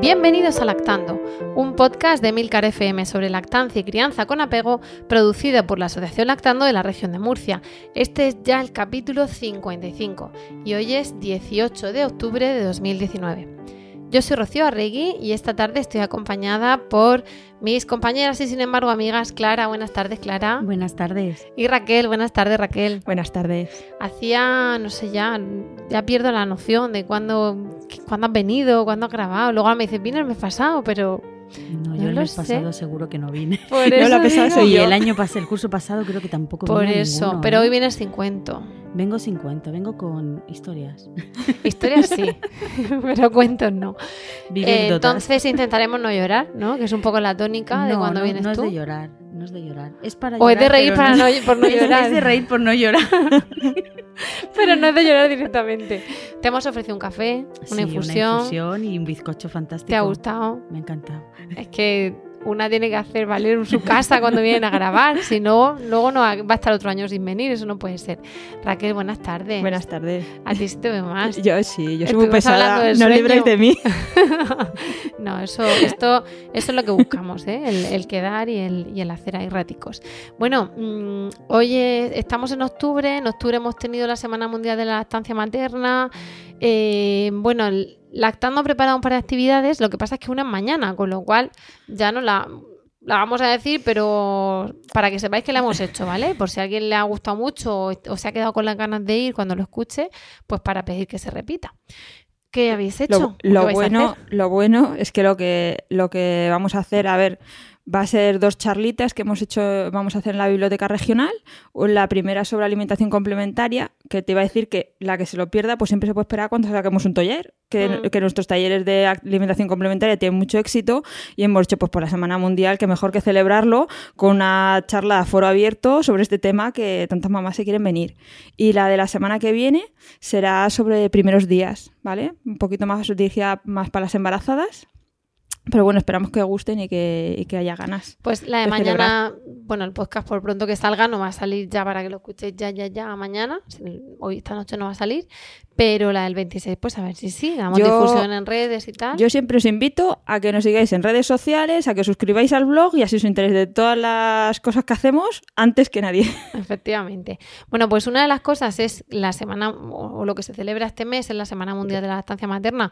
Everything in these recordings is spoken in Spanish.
Bienvenidos a Lactando, un podcast de Milcar FM sobre lactancia y crianza con apego, producido por la Asociación Lactando de la región de Murcia. Este es ya el capítulo 55 y hoy es 18 de octubre de 2019. Yo soy Rocío Arregui y esta tarde estoy acompañada por mis compañeras y sin embargo amigas Clara. Buenas tardes, Clara. Buenas tardes. Y Raquel. Buenas tardes, Raquel. Buenas tardes. Hacía, no sé, ya, ya pierdo la noción de cuándo, cuándo has venido, cuándo has grabado. Luego me dices, vine el mes pasado, pero No, No yo el lo mes sé. pasado seguro que no vine. por No, eso la digo. soy y yo. el año pasado, el curso pasado creo que tampoco Por eso, ninguno, pero ¿eh? hoy vienes sin cuento. Vengo sin cuento, vengo con historias. Historias sí, pero cuentos no. Eh, entonces intentaremos no llorar, ¿no? Que es un poco la tónica de no, cuando no, vienes no tú. es de llorar, no es de llorar. Es para O es de reír para no, por no llorar. Es de reír por no llorar. Pero no es de llorar directamente. Te hemos ofrecido un café, Sí, una infusión. Una infusión y un bizcocho fantástico. ¿Te ha gustado? Me ha encantado. Es que una tiene que hacer valer su casa cuando vienen a grabar. Si no, luego no va a estar otro año sin venir. Eso no puede ser. Raquel, buenas tardes. Buenas tardes. A ti sí te veo más. Yo sí, yo soy muy pesada. No sueño. libráis de mí. no, eso, esto, eso es lo que buscamos, ¿eh? el, el quedar y el, y el hacer ahí raticos. Bueno, mm, hoy es- estamos en octubre, en octubre hemos tenido la Semana Mundial de la Lactancia Materna. Eh, bueno, el- Lactando ha preparado un par de actividades, lo que pasa es que una es mañana, con lo cual ya no la, la vamos a decir, pero para que sepáis que la hemos hecho, ¿vale? Por si a alguien le ha gustado mucho o, se ha quedado con las ganas de ir cuando lo escuche, pues para pedir que se repita. ¿Qué habéis hecho? Lo, ¿O qué lo bueno, lo bueno es que lo que lo que vamos a hacer, a ver, va a ser dos charlitas que hemos hecho, vamos a hacer en la biblioteca regional. La primera sobre alimentación complementaria, que te iba a decir que la que se lo pierda, pues siempre se puede esperar cuando saquemos un taller, que, Mm. que nuestros talleres de alimentación complementaria tienen mucho éxito y hemos hecho pues por la Semana Mundial que mejor que celebrarlo con una charla a foro abierto sobre este tema que tantas mamás se quieren venir. Y la de la semana que viene será sobre primeros días, ¿vale? Un poquito más dirigida más para las embarazadas. Pero bueno, esperamos que gusten y que, y que haya ganas. Pues la de de mañana, bueno, el podcast por pronto que salga no va a salir ya para que lo escuchéis ya, ya, ya mañana. Hoy, esta noche no va a salir. Pero la del 26, pues a ver si sí, damos Yo- difusión en redes y tal. Yo siempre os invito a que nos sigáis en redes sociales, a que os suscribáis al blog y así os enteréis de todas las cosas que hacemos antes que nadie. Efectivamente. Bueno, pues una de las cosas es la semana, o o lo que se celebra este mes, es la Semana Mundial de la Lactancia Materna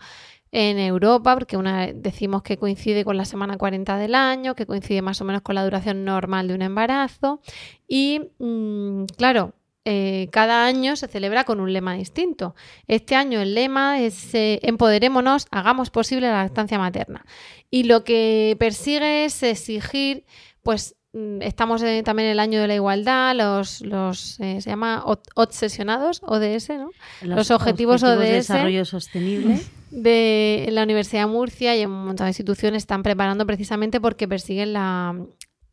en Europa, porque una decimos que coincide con la semana 40 del año, que coincide más o menos con la duración normal de un embarazo. Y mm, claro, eh, cada año se celebra con un lema distinto. Este año el lema es eh, Empoderémonos, hagamos posible la lactancia materna. Y lo que persigue es exigir, pues mm, estamos en- también en el año de la igualdad, los, los eh, se llama obsesionados, ODS, ¿no? Los objetivos de ODS. desarrollo sostenible. De la Universidad de Murcia y en un montón de instituciones están preparando precisamente porque persiguen la,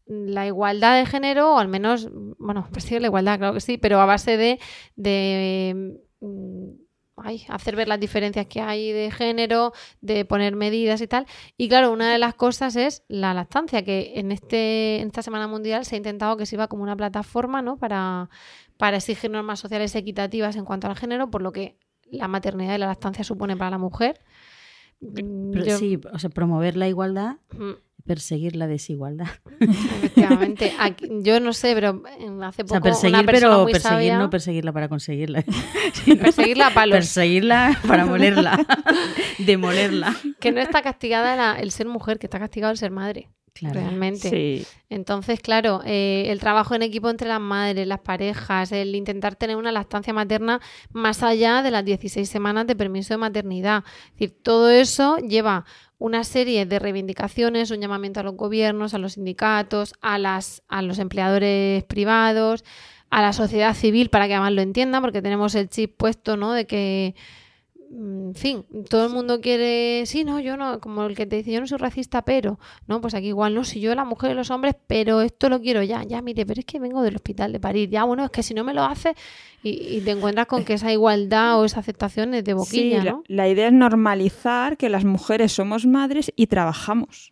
la igualdad de género, o al menos, bueno, persiguen la igualdad, claro que sí, pero a base de, de mm, hacer ver las diferencias que hay de género, de poner medidas y tal. Y claro, una de las cosas es la lactancia, que en, este, en esta Semana Mundial se ha intentado que sirva como una plataforma ¿no? para, para exigir normas sociales equitativas en cuanto al género, por lo que la maternidad y la lactancia supone para la mujer. Mm, Pero yo- sí, o sea, promover la igualdad, Mm, perseguir la desigualdad. Efectivamente. Aquí- yo no sé, pero hace O poco sea, perseguir, una persona pero muy perseguir sabia- no perseguirla para conseguirla. sino Perseguirla a palos. Perseguirla para molerla, demolerla. Que no está castigada la- el ser mujer, que está castigado el ser madre. Claro. Realmente. Sí. Entonces, claro, eh, el trabajo en equipo entre las madres, las parejas, el intentar tener una lactancia materna más allá de las 16 semanas de permiso de maternidad. Es decir, todo eso lleva una serie de reivindicaciones, un llamamiento a los gobiernos, a los sindicatos, a, las, a los empleadores privados, a la sociedad civil para que además lo entiendan, porque tenemos el chip puesto, ¿no? De que, en fin, todo el mundo quiere, sí, no, yo no, como el que te dice, yo no soy racista, pero, no, pues aquí igual no, si yo, la mujer y los hombres, pero esto lo quiero ya, ya, mire, pero es que vengo del hospital de París, ya, bueno, es que si no me lo hace y, y te encuentras con que esa igualdad o esa aceptación es de boquilla, Sí, la- ¿no? la, idea es normalizar que las mujeres somos madres y trabajamos.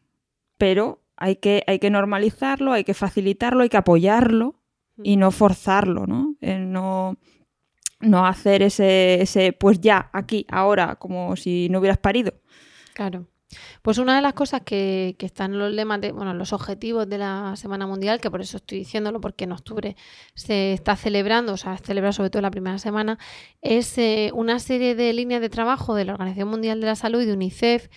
Pero hay que, hay que normalizarlo, hay que facilitarlo, hay que apoyarlo y no forzarlo, ¿no? El no, no hacer ese, ese, pues ya, aquí, ahora, como si no hubieras parido. Claro. Pues una de las cosas que, que están en los lemas de, bueno, los objetivos de la Semana Mundial, que por eso estoy diciéndolo, porque en octubre se está celebrando, o sea, se celebra sobre todo la primera semana, es eh, una serie de líneas de trabajo de la Organización Mundial de la Salud y de UNICEF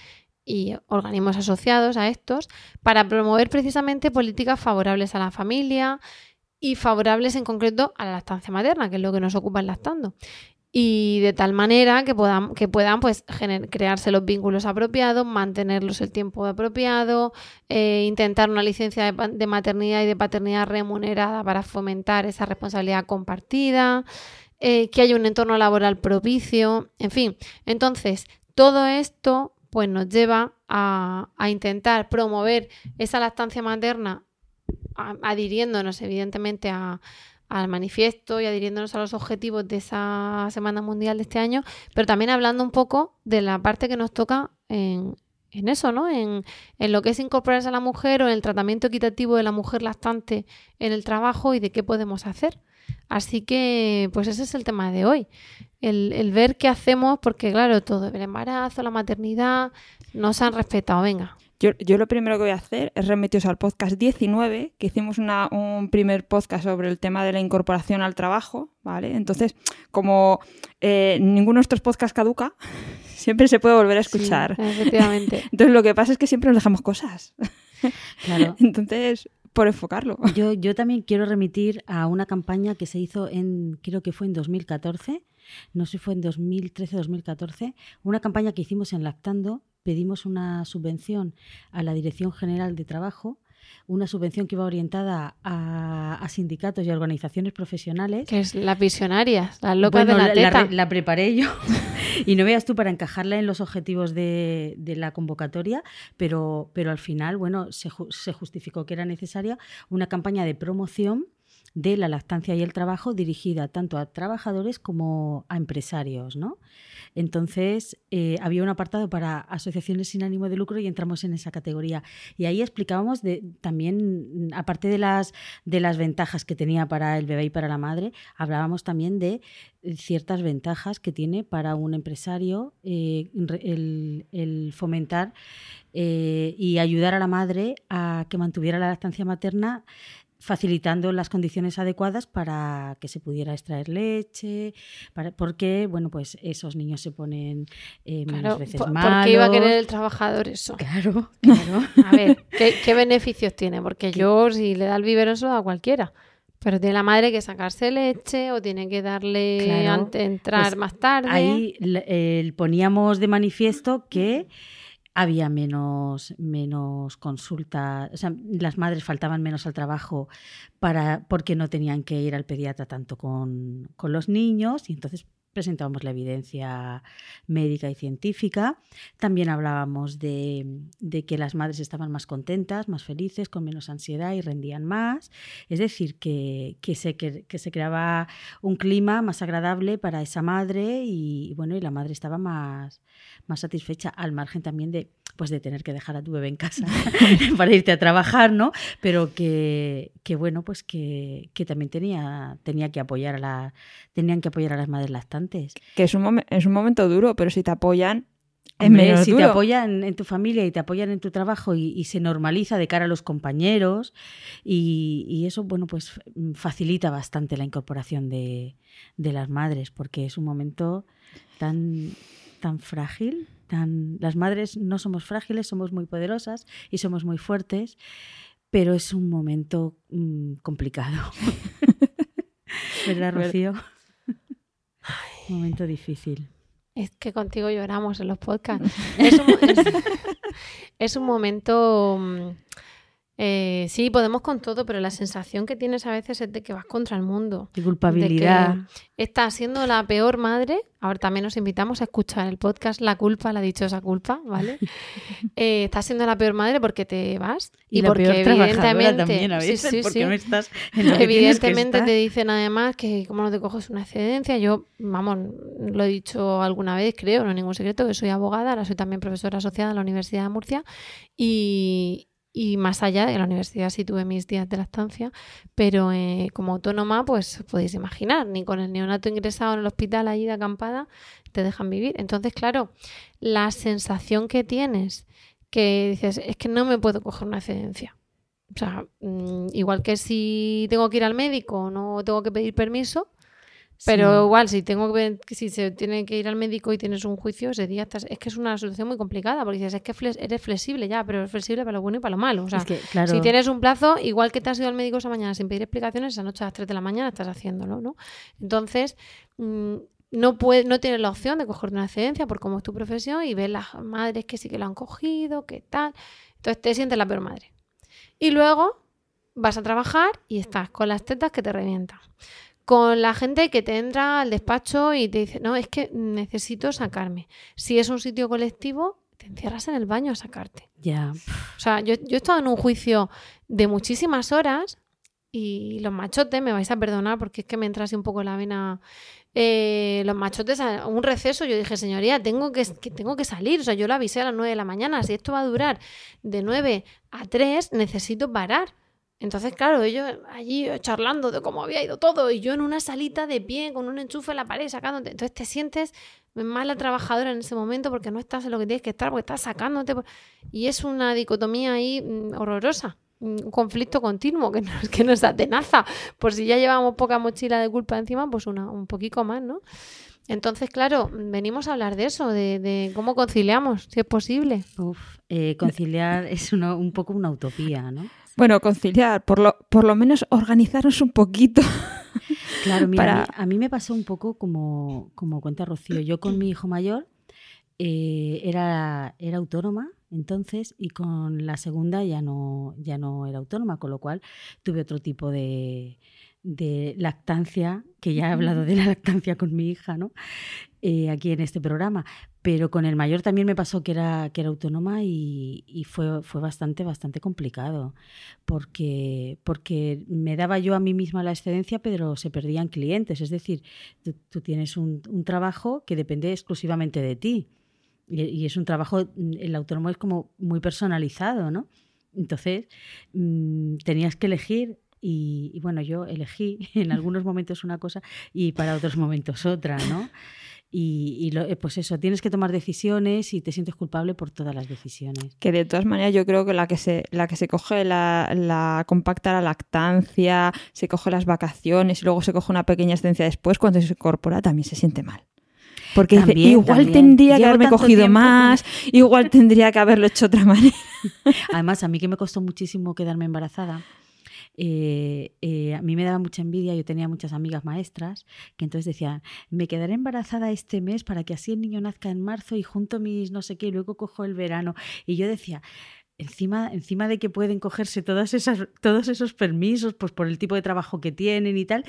y organismos asociados a estos para promover precisamente políticas favorables a la familia y favorables en concreto a la lactancia materna, que es lo que nos ocupa el lactando y de tal manera que puedan, que puedan pues, crearse los vínculos apropiados, mantenerlos el tiempo apropiado, eh, intentar una licencia de, maternidad y de paternidad remunerada para fomentar esa responsabilidad compartida, eh, que haya un entorno laboral propicio, en fin. Entonces, todo esto pues, nos lleva a, a intentar promover esa lactancia materna adhiriéndonos evidentemente a, al manifiesto y adhiriéndonos a los objetivos de esa Semana Mundial de este año, pero también hablando un poco de la parte que nos toca en, eso, ¿no? En, en lo que es incorporarse a la mujer o en el tratamiento equitativo de la mujer lactante en el trabajo y de qué podemos hacer. Así que, pues ese es el tema de hoy. El, el ver qué hacemos, porque claro, todo, el embarazo, la maternidad, no se han respetado. Venga, Yo, yo lo primero que voy a hacer es remitiros al podcast 19, que hicimos una- un primer podcast sobre el tema de la incorporación al trabajo, ¿vale? Entonces, como eh, ninguno de estos podcasts caduca, siempre se puede volver a escuchar. Sí, efectivamente. Entonces, lo que pasa es que siempre nos dejamos cosas. Claro. Entonces, por enfocarlo. Yo, yo también quiero remitir a una campaña que se hizo en, creo que fue en 2014, no sé si fue en 2013 o 2014, una campaña que hicimos en Lactando, pedimos una subvención a la Dirección General de Trabajo, una subvención que iba orientada a, a sindicatos y a organizaciones profesionales. Que es las visionarias, las locas Bueno, de la la, teta. re- la preparé yo y no veas tú para encajarla en los objetivos de, de la convocatoria, pero, pero al final, bueno, se, ju- se justificó que era necesaria una campaña de promoción de la lactancia y el trabajo dirigida tanto a trabajadores como a empresarios, ¿no? Entonces, eh, había un apartado para asociaciones sin ánimo de lucro y entramos en esa categoría. Y ahí explicábamos de, también, aparte de las, de las ventajas que tenía para el bebé y para la madre, hablábamos también de ciertas ventajas que tiene para un empresario eh, el fomentar eh, y ayudar a la madre a que mantuviera la lactancia materna facilitando las condiciones adecuadas para que se pudiera extraer leche, para, porque bueno pues esos niños se ponen eh, menos Claro, veces por- malos. porque iba a querer el trabajador eso. Claro, claro. A ver, ¿qué, qué beneficios tiene? Porque yo, si le da el biberón, se lo da a cualquiera. Pero tiene la madre que sacarse leche o tiene que darle Claro, antes de entrar pues más tarde. Ahí eh, poníamos de manifiesto que había menos, menos consultas, o sea, las madres faltaban menos al trabajo para, porque no tenían que ir al pediatra tanto con, con los niños y entonces presentábamos la evidencia médica y científica. También hablábamos de, que las madres estaban más contentas, más felices, con menos ansiedad y rendían más. Es decir, que, que, se, que se creaba un clima más agradable para esa madre y, bueno, y la madre estaba más, más satisfecha al margen también de pues de tener que dejar a tu bebé en casa para irte a trabajar, ¿no? Pero que, que bueno, pues que, que también tenía, tenía que apoyar a la, tenían que apoyar a las madres lactantes. Que es un, es un momento duro, pero si te apoyan, Hombre, si duro. te apoyan en tu familia y te apoyan en tu trabajo y, y se normaliza de cara a los compañeros y, y eso, bueno, pues facilita bastante la incorporación de, de las madres porque es un momento tan, tan frágil. Tan... Las madres no somos frágiles, somos muy poderosas y somos muy fuertes, pero es un momento mm, complicado. ¿Verdad, Rocío? un momento difícil. Es que contigo lloramos en los podcasts. Es un, es- Es un momento... mm, eh, sí, podemos con todo, pero la sensación que tienes a veces es de que vas contra el mundo. De culpabilidad. De que estás siendo la peor madre. Ahora también os invitamos a escuchar el podcast La culpa, la dichosa culpa, ¿vale? Eh, estás siendo la peor madre porque te vas Y, y, la porque peor evidentemente, también a sí, veces, sí, porque sí. no estás en lo que tienes que Evidentemente te dicen además que como no te coges una excedencia, yo, vamos, lo he dicho alguna vez, creo, no es ningún secreto, que soy abogada, ahora soy también profesora asociada en la Universidad de Murcia y, y más allá de la universidad sí tuve mis días de lactancia, pero eh, como autónoma, pues podéis imaginar, ni con el neonato ingresado en el hospital allí de acampada te dejan vivir. Entonces, claro, la sensación que tienes que dices, es que no me puedo coger una excedencia. O sea, mm, igual que si tengo que ir al médico, no tengo que pedir permiso, pero Sí. igual si tengo que ver- si se tiene que ir al médico y tienes un juicio, ese día estás, es que es una situación muy complicada, porque dices, es que eres flexible ya, pero eres flexible para lo bueno y para lo malo. O sea, Es que, claro, si tienes un plazo, igual que te has ido al médico esa mañana sin pedir explicaciones, esa noche a las 3 de la mañana estás haciéndolo, ¿no? Entonces, mm, no, puedes, no tienes la opción de coger una excedencia por cómo es tu profesión y ves las madres que sí que lo han cogido, que tal. Entonces te sientes la peor madre. Y luego vas a trabajar y estás con las tetas que te revientan. Con la gente que te entra al despacho y te dice, no, es que necesito sacarme. Si es un sitio colectivo, te encierras en el baño a sacarte. ya. O sea, yo, yo he estado en un juicio de muchísimas horas y los machotes, me vais a perdonar porque es que me entra así un poco la vena. eh, los machotes, a un receso, yo dije, señoría, tengo que, que tengo que salir. O sea, yo lo avisé a las 9 de la mañana. Si esto va a durar de 9 a 3, necesito parar. Entonces, claro, ellos allí charlando de cómo había ido todo y yo en una salita de pie con un enchufe en la pared sacándote. Entonces te sientes mala trabajadora en ese momento porque no estás en lo que tienes que estar, porque estás sacándote. por- Y es una dicotomía ahí mm, horrorosa, un conflicto continuo que nos, que nos atenaza. Por si ya llevamos poca mochila de culpa encima, pues una, un poquito más, ¿no? Entonces, claro, venimos a hablar de eso, de, de cómo conciliamos, si es posible. Uf, eh, conciliar es uno- un poco una utopía, ¿no? Bueno, conciliar, por lo, por lo menos organizarnos un poquito. Claro, mira, Para- a, mí, a mí me pasó un poco como, como cuenta Rocío. Yo con mi hijo mayor eh, era, era autónoma entonces y con la segunda ya no, ya no era autónoma, con lo cual tuve otro tipo de, de lactancia, que ya he hablado de la lactancia con mi hija, ¿no? Eh, aquí en este programa. Pero con el mayor también me pasó que era, que era autónoma y, y fue, fue bastante, bastante complicado porque, porque me daba yo a mí misma la excedencia, pero se perdían clientes. Es decir, tú, tú tienes un, un trabajo que depende exclusivamente de ti. Y, y es un trabajo, el autónomo es como muy personalizado, ¿no? Entonces, mm, tenías que elegir y, y bueno, yo elegí en algunos momentos una cosa y para otros momentos otra, ¿no? Y, y lo- eh, pues eso, tienes que tomar decisiones y te sientes culpable por todas las decisiones. Que de todas maneras yo creo que la que se, la que se coge la, la compacta la lactancia, se coge las vacaciones y luego se coge una pequeña excedencia después, cuando se incorpora también se siente mal. Porque dice, También, igual también. tendría que Llevo haberme tanto cogido tiempo más, igual tendría que haberlo hecho de otra manera. Además, a mí que me costó muchísimo quedarme embarazada, eh, eh, a mí me daba mucha envidia, yo tenía muchas amigas maestras que entonces decían, me quedaré embarazada este mes para que así el niño nazca en marzo y junto mis no sé qué y luego cojo el verano. Y yo decía, encima, encima de que pueden cogerse todos esos permisos pues por el tipo de trabajo que tienen y tal,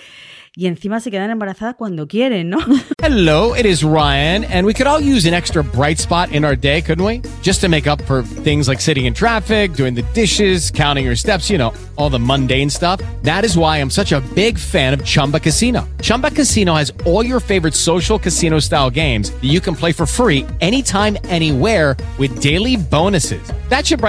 y encima se quedan embarazadas cuando quieren, ¿no? Hello, it is Ryan, and we could all use an extra bright spot in our day, couldn't we? Just to make up for things like sitting in traffic, doing the dishes, counting your steps, you know, all the mundane stuff. That is why I'm such a big fan of Chumba Casino. Chumba Casino has all your favorite social casino style games that you can play for free anytime, anywhere with daily bonuses. That should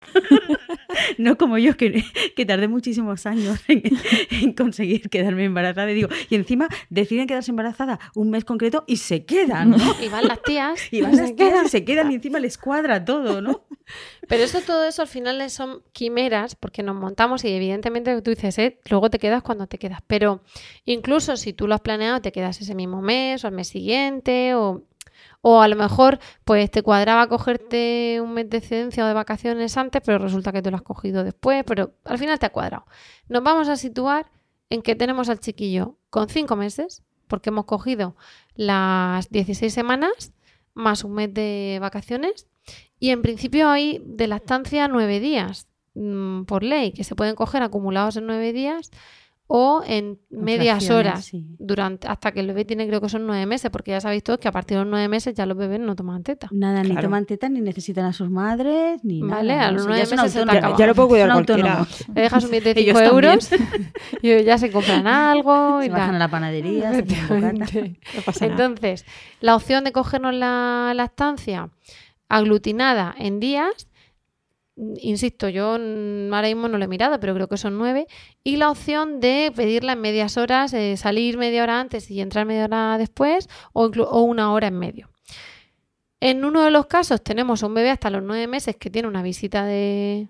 no como yo, que, que tardé muchísimos años en, en conseguir quedarme embarazada. Y, digo, y encima deciden quedarse embarazada un mes concreto y se quedan, ¿no? Y van las tías. Y van las quedan, se quedan y encima les cuadra todo, ¿no? Pero eso, todo eso al final son quimeras porque nos montamos y evidentemente tú dices, ¿eh? luego te quedas cuando te quedas. Pero incluso si tú lo has planeado, te quedas ese mismo mes o al mes siguiente o, o a lo mejor pues te cuadraba cogerte un mes de excedencia o de vacaciones antes, pero resulta que te lo has cogido después, pero al final te ha cuadrado. Nos vamos a situar en que tenemos al chiquillo con cinco meses, porque hemos cogido las 16 semanas más un mes de vacaciones y en principio hay de lactancia nueve días mm, por ley, que se pueden coger acumulados en nueve días o en medias horas sí. durante hasta que el bebé tiene creo que son nueve meses, porque ya sabéis todos que a partir de los nueve meses ya los bebés no toman teta. Nada, ni toman teta, ni necesitan a sus madres, ni Vale, nada. a los O sea, nueve meses se te. Ya lo puede cuidar cualquiera. Le dejas un billete de Ellos 5 también. euros y ya se compran algo y Se bajan a la panadería, se hacen bocata. Efectivamente. No pasa nada. Entonces, la opción de cogernos la lactancia aglutinada en días, insisto, yo ahora mismo no lo he mirado, pero creo que son nueve, y la opción de pedirla en medias horas, eh, salir media hora antes y entrar media hora después, o, o una hora en medio. En uno de los casos tenemos a un bebé hasta los nueve meses que tiene una visita de...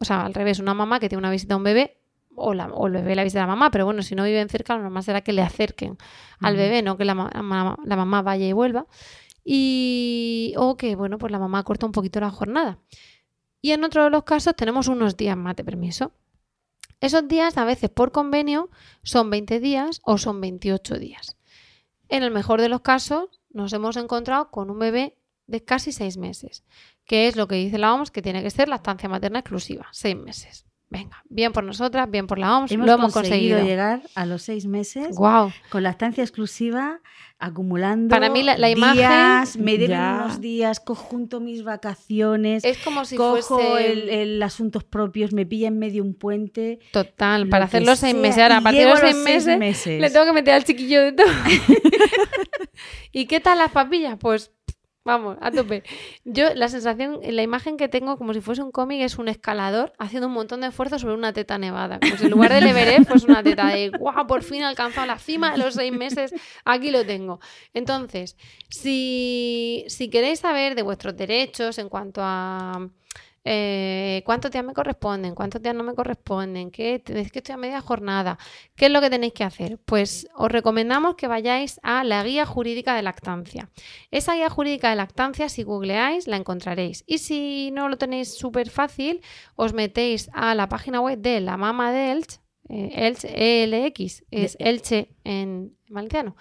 O sea, al revés, una mamá que tiene una visita a un bebé o, la, o el bebé la visita a la mamá, pero bueno, si no viven cerca, lo normal será que le acerquen al bebé, no que la, la mamá vaya y vuelva. Y, o que, bueno, pues la mamá corta un poquito la jornada. Y en otro de los casos tenemos unos días más de permiso. Esos días, a veces por convenio, son 20 días o son 28 días. En el mejor de los casos, nos hemos encontrado con un bebé de casi 6 meses, que es lo que dice la OMS, que tiene que ser lactancia materna exclusiva, 6 meses. Venga, bien por nosotras, bien por la OMS, Hemos, lo hemos conseguido, conseguido. llegar a los seis meses Guau. con lactancia exclusiva, acumulando Para mí la- la imagen- me Ya. unos días, conjunto mis vacaciones, Es como si cojo fuese el, el asuntos propios, me pilla en medio un puente. total, para hacer los seis meses. Ahora, a partir de los seis meses, meses. le tengo que meter al chiquillo de todo. ¿Y qué tal las papillas? Pues vamos, a tope. Yo la sensación, la imagen que tengo como si fuese un cómic es un escalador haciendo un montón de esfuerzo sobre una teta nevada. Como si en lugar del Everest fuese una teta de guau, por fin he alcanzado la cima de los seis meses, aquí lo tengo. Entonces, si, si queréis saber de vuestros derechos en cuanto a eh, cuántos días me corresponden, cuántos días no me corresponden, qué es que estoy a media jornada, qué es lo que tenéis que hacer. Pues os recomendamos que vayáis a la guía jurídica de lactancia. Esa guía jurídica de lactancia, si googleáis, la encontraréis. Y si no lo tenéis súper fácil, os metéis a la página web de la Mama de Elche, eh, Elche, ELX, es Elche en valenciano.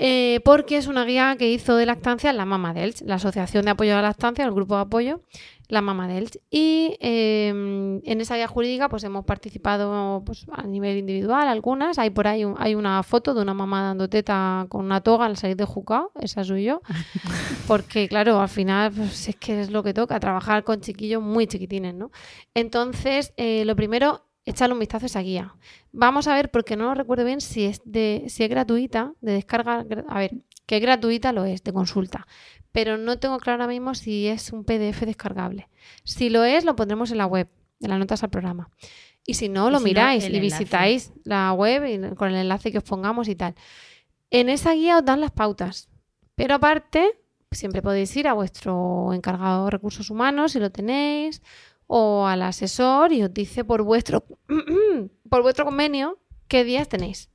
Eh, porque es una guía que hizo de lactancia la Mama de Elche, la Asociación de Apoyo a la Lactancia, el grupo de apoyo, la Mama de Elche. Y eh, en esa guía jurídica pues hemos participado pues, a nivel individual algunas. Hay por ahí un- hay una foto de una mamá dando teta con una toga al salir de Jucao, esa soy yo. Porque claro, al final pues, es que es lo que toca, trabajar con chiquillos muy chiquitines, ¿no? Entonces, eh, lo primero, echarle un vistazo a esa guía. Vamos a ver, porque no lo recuerdo bien si es de, si es gratuita, de descarga. A ver, que es gratuita lo es, de consulta. Pero no tengo claro ahora mismo si es un PDF descargable. Si lo es, lo pondremos en la web, en las notas al programa. Y si no, lo si miráis y enlace. visitáis la web y con el enlace que os pongamos y tal. En esa guía os dan las pautas. Pero aparte, siempre podéis ir a vuestro encargado de recursos humanos si lo tenéis, o al asesor y os dice por vuestro, por vuestro convenio qué días tenéis.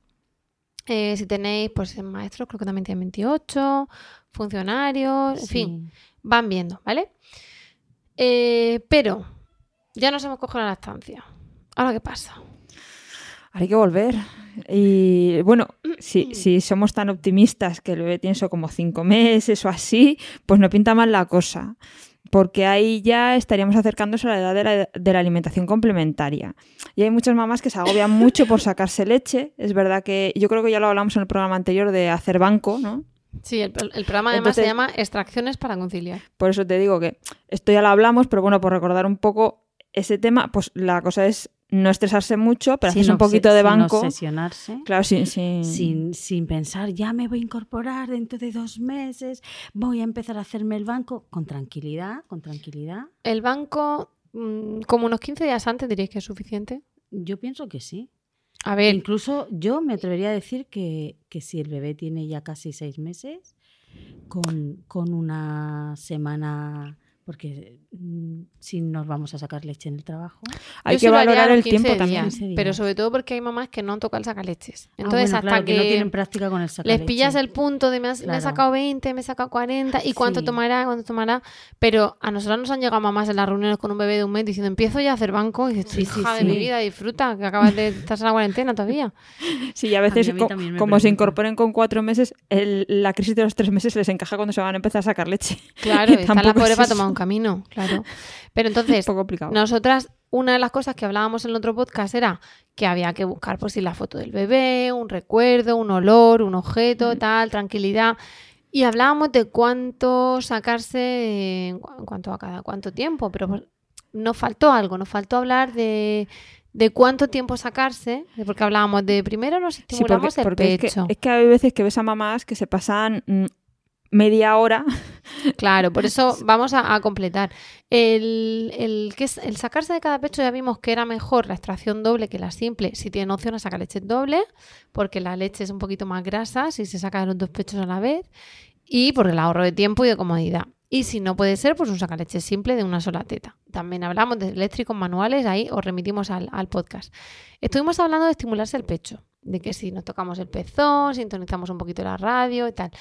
Eh, si tenéis, pues maestros, creo que también tienen 28, funcionarios, en Sí. fin, van viendo, ¿vale? Eh, pero ya nos hemos cogido la estancia. ¿Ahora qué pasa? Hay que volver. Y bueno, si, si somos tan optimistas que el bebé tiene eso como cinco meses o así, pues no pinta mal la cosa. Porque ahí ya estaríamos acercándose a la edad de la, de la alimentación complementaria. Y hay muchas mamás que se agobian mucho por sacarse leche. Es verdad que yo creo que ya lo hablamos en el programa anterior de hacer banco, ¿no? Sí, el, el programa además se llama Extracciones para conciliar. Por eso te digo que esto ya lo hablamos, pero bueno, por recordar un poco ese tema, pues la cosa es no estresarse mucho, pero Sin haces un poquito de sin banco. obsesionarse. Claro, sin, sin, Sin, sin pensar, ya me voy a incorporar dentro de dos meses, voy a empezar a hacerme el banco con tranquilidad, con tranquilidad. El banco mm, como unos 15 días antes, diréis que es suficiente. Yo pienso que sí. A ver, Incluso yo me atrevería a decir que, que si el bebé tiene ya casi seis meses, con, con una semana, porque mm, si nos vamos a sacar leche en el trabajo. Hay yo que valorar el tiempo 15 también. días, 15 días. Pero sobre todo porque hay mamás que no tocan el sacaleches. Ah, Entonces, bueno, hasta claro, que, no tienen práctica con el les pillas el punto de me, has- me he sacado 20, me he sacado 40 y cuánto Sí. tomará, cuánto tomará. Pero a nosotros nos han llegado mamás en las reuniones con un bebé de un mes diciendo empiezo ya a hacer banco y dices, Sí, sí, hija de mi vida, disfruta, que acabas de estar en la cuarentena todavía. Sí, y a veces, A mí como se incorporen con cuatro meses, el- la crisis de los tres meses les encaja cuando se van a empezar a sacar leche. Claro, Y está la pobre es para tomar un camino, claro. Pero entonces, poco nosotras, una de las cosas que hablábamos en el otro podcast era que había que buscar, pues, si la foto del bebé, un recuerdo, un olor, un objeto, tal, tranquilidad. Y hablábamos de cuánto sacarse en cu- en cuanto a cada cuánto tiempo, pero pues, nos faltó algo, nos faltó hablar de, de cuánto tiempo sacarse, porque hablábamos de primero nos Sí, estimulamos el porque es que, pecho. es que hay veces que ves a mamás que se pasan mm, media hora. Claro, por eso vamos a, a completar. El, el, que es, el sacarse de cada pecho ya vimos que era mejor la extracción doble que la simple si tienen opción a sacar leche doble, porque la leche es un poquito más grasa si se saca de los dos pechos a la vez y por el ahorro de tiempo y de comodidad. Y si no puede ser, pues un sacaleche simple de una sola teta. También hablamos de eléctricos manuales, ahí os remitimos al, al podcast. Estuvimos hablando de estimularse el pecho, de que si nos tocamos el pezón, sintonizamos un poquito la radio y tal.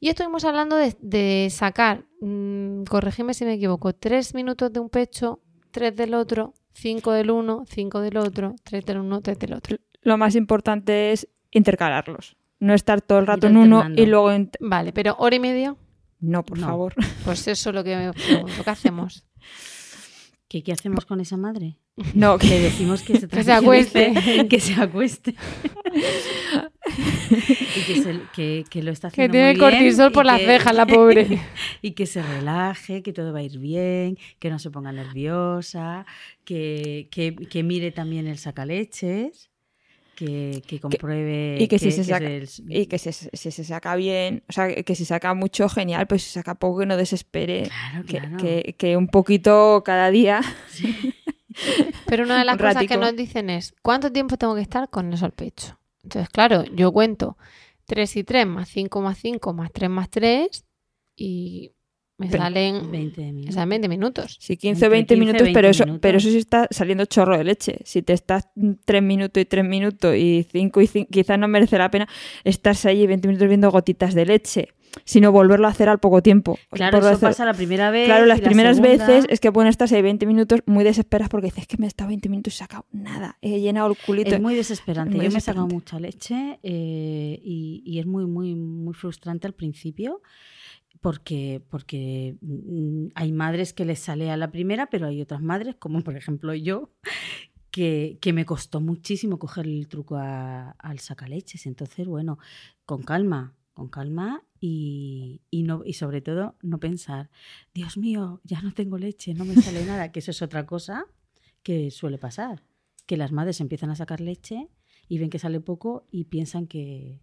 Y estuvimos hablando de, de sacar, mm, corregime si me equivoco, tres minutos de un pecho, tres del otro, cinco del uno, cinco del otro, tres del uno, tres del otro. Lo más importante es intercalarlos. No estar todo el rato en uno y luego... en- Vale, pero hora y media, No, por No. favor. pues eso es lo que me pregunto, ¿qué hacemos? ¿Qué, qué hacemos con esa madre? No, Le que, decimos que se, Que se acueste. que se acueste. y que, se- que- que lo está Que haciendo tiene muy bien cortisol y por las que- cejas, la pobre. y que se relaje, que todo va a ir bien, que no se ponga nerviosa, que, que- que mire también el sacaleches, que, que compruebe y que si se saca- el- y que si se saca bien, o sea, que si saca mucho, genial, pues si saca poco, que no desespere. Claro, Que, claro. que- que un poquito cada día. Pero una de las cosas que nos dicen es, ¿cuánto tiempo tengo que estar con eso al pecho? Entonces, claro, yo cuento 3 y 3 más 5 más 5 más 3 más 3 y me Pero- salen 20 me minutos. salen 20 minutos. Sí, 15 o Entre 20 15 minutos, 20 pero eso, minutos. pero eso sí está saliendo chorro de leche. Si te estás 3 minutos y 3 minutos y 5 y 5, quizás no merece la pena estarse allí 20 minutos viendo gotitas de leche, sino volverlo a hacer al poco tiempo. Claro, eso hacer- pasa la primera vez. Claro, las la primeras veces es que pueden estarse ahí 20 minutos muy desesperadas porque dices "Es que me he estado 20 minutos y he sacado nada. He llenado el culito. Es muy desesperante. Muy Yo me he sacado mucha leche eh, y, y es muy, muy, muy frustrante al principio porque, porque mm, hay madres que les sale a la primera, pero hay otras madres, como por ejemplo yo, que, que me costó muchísimo coger el truco a- al sacaleches. Entonces, bueno, con calma, con calma y, y, no, y sobre todo no pensar, Dios mío, ya no tengo leche, no me sale nada, que eso es otra cosa que suele pasar, que las madres empiezan a sacar leche y ven que sale poco y piensan que,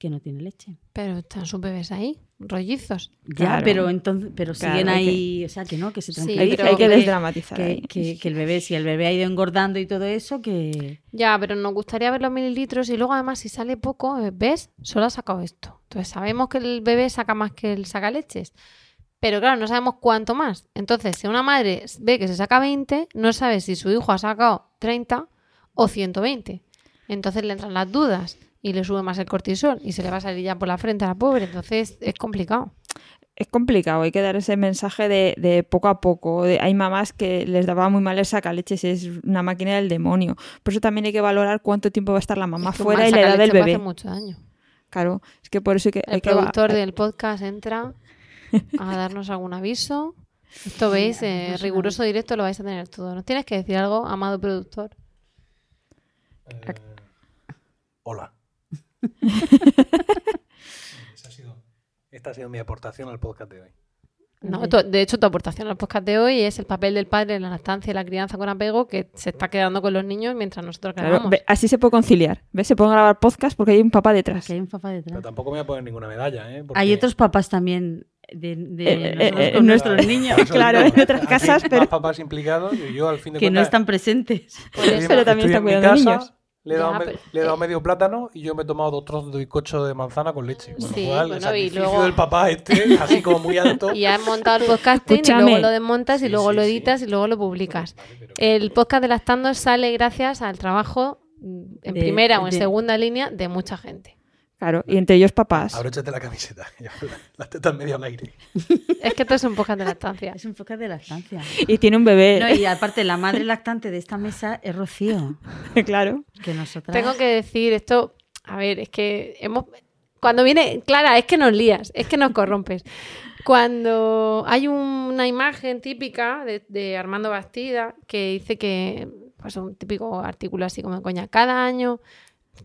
que no tiene leche. Pero están sus bebés ahí, rollizos. Ya, Claro. pero entonces, pero Claro, siguen que- ahí, o sea, que no, que se Sí, hay, que que- desdramatizar. que, que- que el bebé, si el bebé ha ido engordando y todo eso, que Ya, pero nos gustaría ver los mililitros y luego además si sale poco, eh, ¿ves? Solo ha sacado esto. Entonces sabemos que el bebé saca más que el sacaleches. Pero claro, no sabemos cuánto más. Entonces, si una madre ve que se saca 20, no sabe si su hijo ha sacado 30 o 120. Entonces le entran las dudas y le sube más el cortisol y se le va a salir ya por la frente a la pobre. Entonces es complicado. es complicado, hay que dar ese mensaje de, de poco a poco. De- hay mamás que les daba muy mal el sacaleches, es una máquina del demonio. Por eso también hay que valorar cuánto tiempo va a estar la mamá Es que un fuera y la edad del bebé. hacer mucho daño. Claro, es que por eso hay que, El hay que va- productor del podcast entra a darnos algún aviso. Esto veis, eh, riguroso directo lo vais a tener todo. ¿Nos tienes que decir algo, amado productor? Hola. Esa ha sido- esta ha sido mi aportación al podcast de hoy. No, tu- de hecho, tu aportación al podcast de hoy es el papel del padre en la lactancia y la crianza con apego que se está quedando con los niños mientras nosotros Claro, grabamos. ve- así se puede conciliar. ¿Ves? Se pueden grabar podcast porque hay un papá detrás. hay un papá detrás. Pero tampoco me voy a poner ninguna medalla, ¿eh? Porque Hay otros papás también de, de Eh, nosotros eh, con eh, nuestros niños. Por eso Claro, digo, en otras casas, hay pero- Más papás implicados y yo al fin de que no están presentes. estoy- Pero también estoy está en mi cuidando casa, niños. Le he, dado, Ya, me- pero- le he dado eh. medio plátano y yo me he tomado dos trozos de bizcocho de manzana con leche. Con Sí, lo cual, el bueno, y sacrificio luego- del papá este, así como muy alto. Y has montado el podcasting y luego lo desmontas y Sí, luego sí, lo sí. editas y luego lo publicas. El podcast de Lactando sale gracias al trabajo mm, en De- primera o en de- segunda línea de mucha gente. Claro, y entre ellos papás. Abróchate la camiseta. Las tetas medio al aire. Es que esto es un podcast de lactancia. Es un podcast de lactancia. Y tiene un bebé. No, y aparte, la madre lactante de esta mesa es Rocío. claro. Que nosotras. Tengo que decir esto, a ver, es que hemos... Cuando viene, Clara, es que nos lías, es que nos corrompes. Cuando hay una imagen típica de, de Armando Bastida que dice que, pues un típico artículo así como de coña, cada año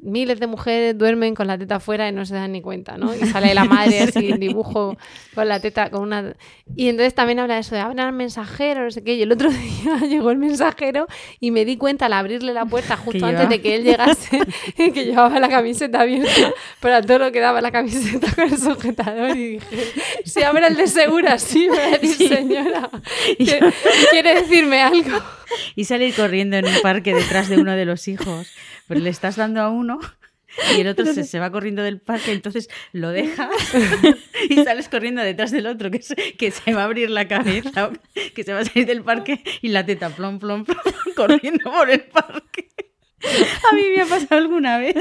miles de mujeres duermen con la teta afuera y no se dan ni cuenta, ¿no? Y sale la madre así en dibujo con la teta, con una... Y entonces también habla de eso de abrir al mensajero, no sé qué. Y el otro día llegó el mensajero y me di cuenta al abrirle la puerta justo antes llevaba- de que él llegase que llevaba la camiseta abierta, pero a todo lo que daba la camiseta con el sujetador y dije, si abre el de segura, sí, me va a decir señora, ¿quiere, quiere decirme algo? Y salir corriendo en un parque detrás de uno de los hijos. Pero le estás dando a uno y el otro se, se va corriendo del parque, entonces lo dejas y sales corriendo detrás del otro que se, que se va a abrir la cabeza, que se va a salir del parque y la teta plom, plom, plom, corriendo por el parque. A mí me ha pasado alguna vez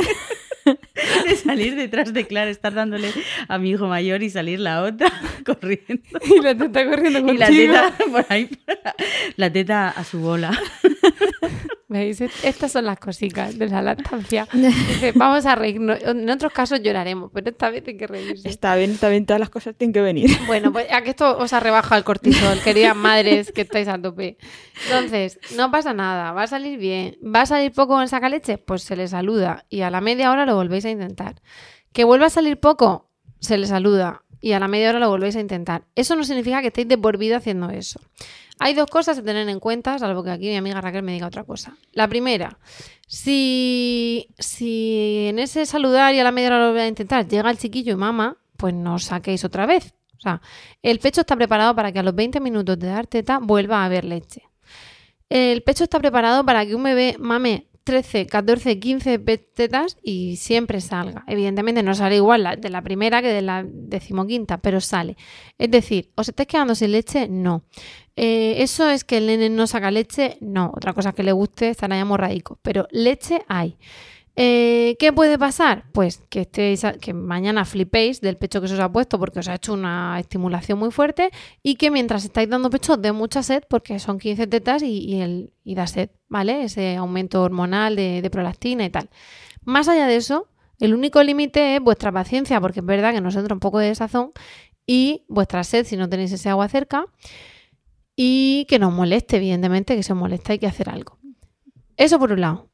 de salir detrás de Clara, estar dándole a mi hijo mayor y salir la otra corriendo. Y la teta corriendo Y la contigo. teta por ahí, la teta a su bola. ¿Veis? Estas son las cositas de la lactancia. Dice, vamos a reírnos. En otros casos lloraremos, pero esta vez hay que reírse. Está bien, está bien, todas las cosas tienen que venir. Bueno, pues a que esto os ha rebajado el cortisol, queridas madres que estáis a tope. Entonces, no pasa nada, va a salir bien. ¿Va a salir poco en saca leche? Pues se le saluda y a la media hora lo volvéis a intentar. ¿Que vuelva a salir poco? Se le saluda y a la media hora lo volvéis a intentar. Eso no significa que estéis de por vida haciendo eso. Hay dos cosas a tener en cuenta, salvo que aquí mi amiga Raquel me diga otra cosa. La primera, si, si en ese saludar y a la media hora lo volvéis a intentar llega el chiquillo y mama, pues no saquéis otra vez. O sea, el pecho está preparado para que a los 20 minutos de dar teta vuelva a haber leche. El pecho está preparado para que un bebé mame 13, 14, 15 pe- tetas y siempre salga. Evidentemente no sale igual de la primera que de la decimoquinta, pero sale. Es decir, ¿os estáis quedando sin leche? No. Eh, ¿Eso es que el nene no saca leche? No. Otra cosa que le guste estará ya morradico. Pero leche hay. Eh, ¿Qué puede pasar? Pues que, estéis que mañana flipéis del pecho que se os ha puesto porque os ha hecho una estimulación muy fuerte y que mientras estáis dando pecho dé mucha sed porque son 15 tetas y, da sed, ¿vale? Ese aumento hormonal de, de prolactina y tal. Más allá de eso, el único límite es vuestra paciencia porque es verdad que nos entra un poco de sazón y vuestra sed si no tenéis ese agua cerca y que nos moleste, evidentemente, que se molesta hay que hacer algo. Eso por un lado.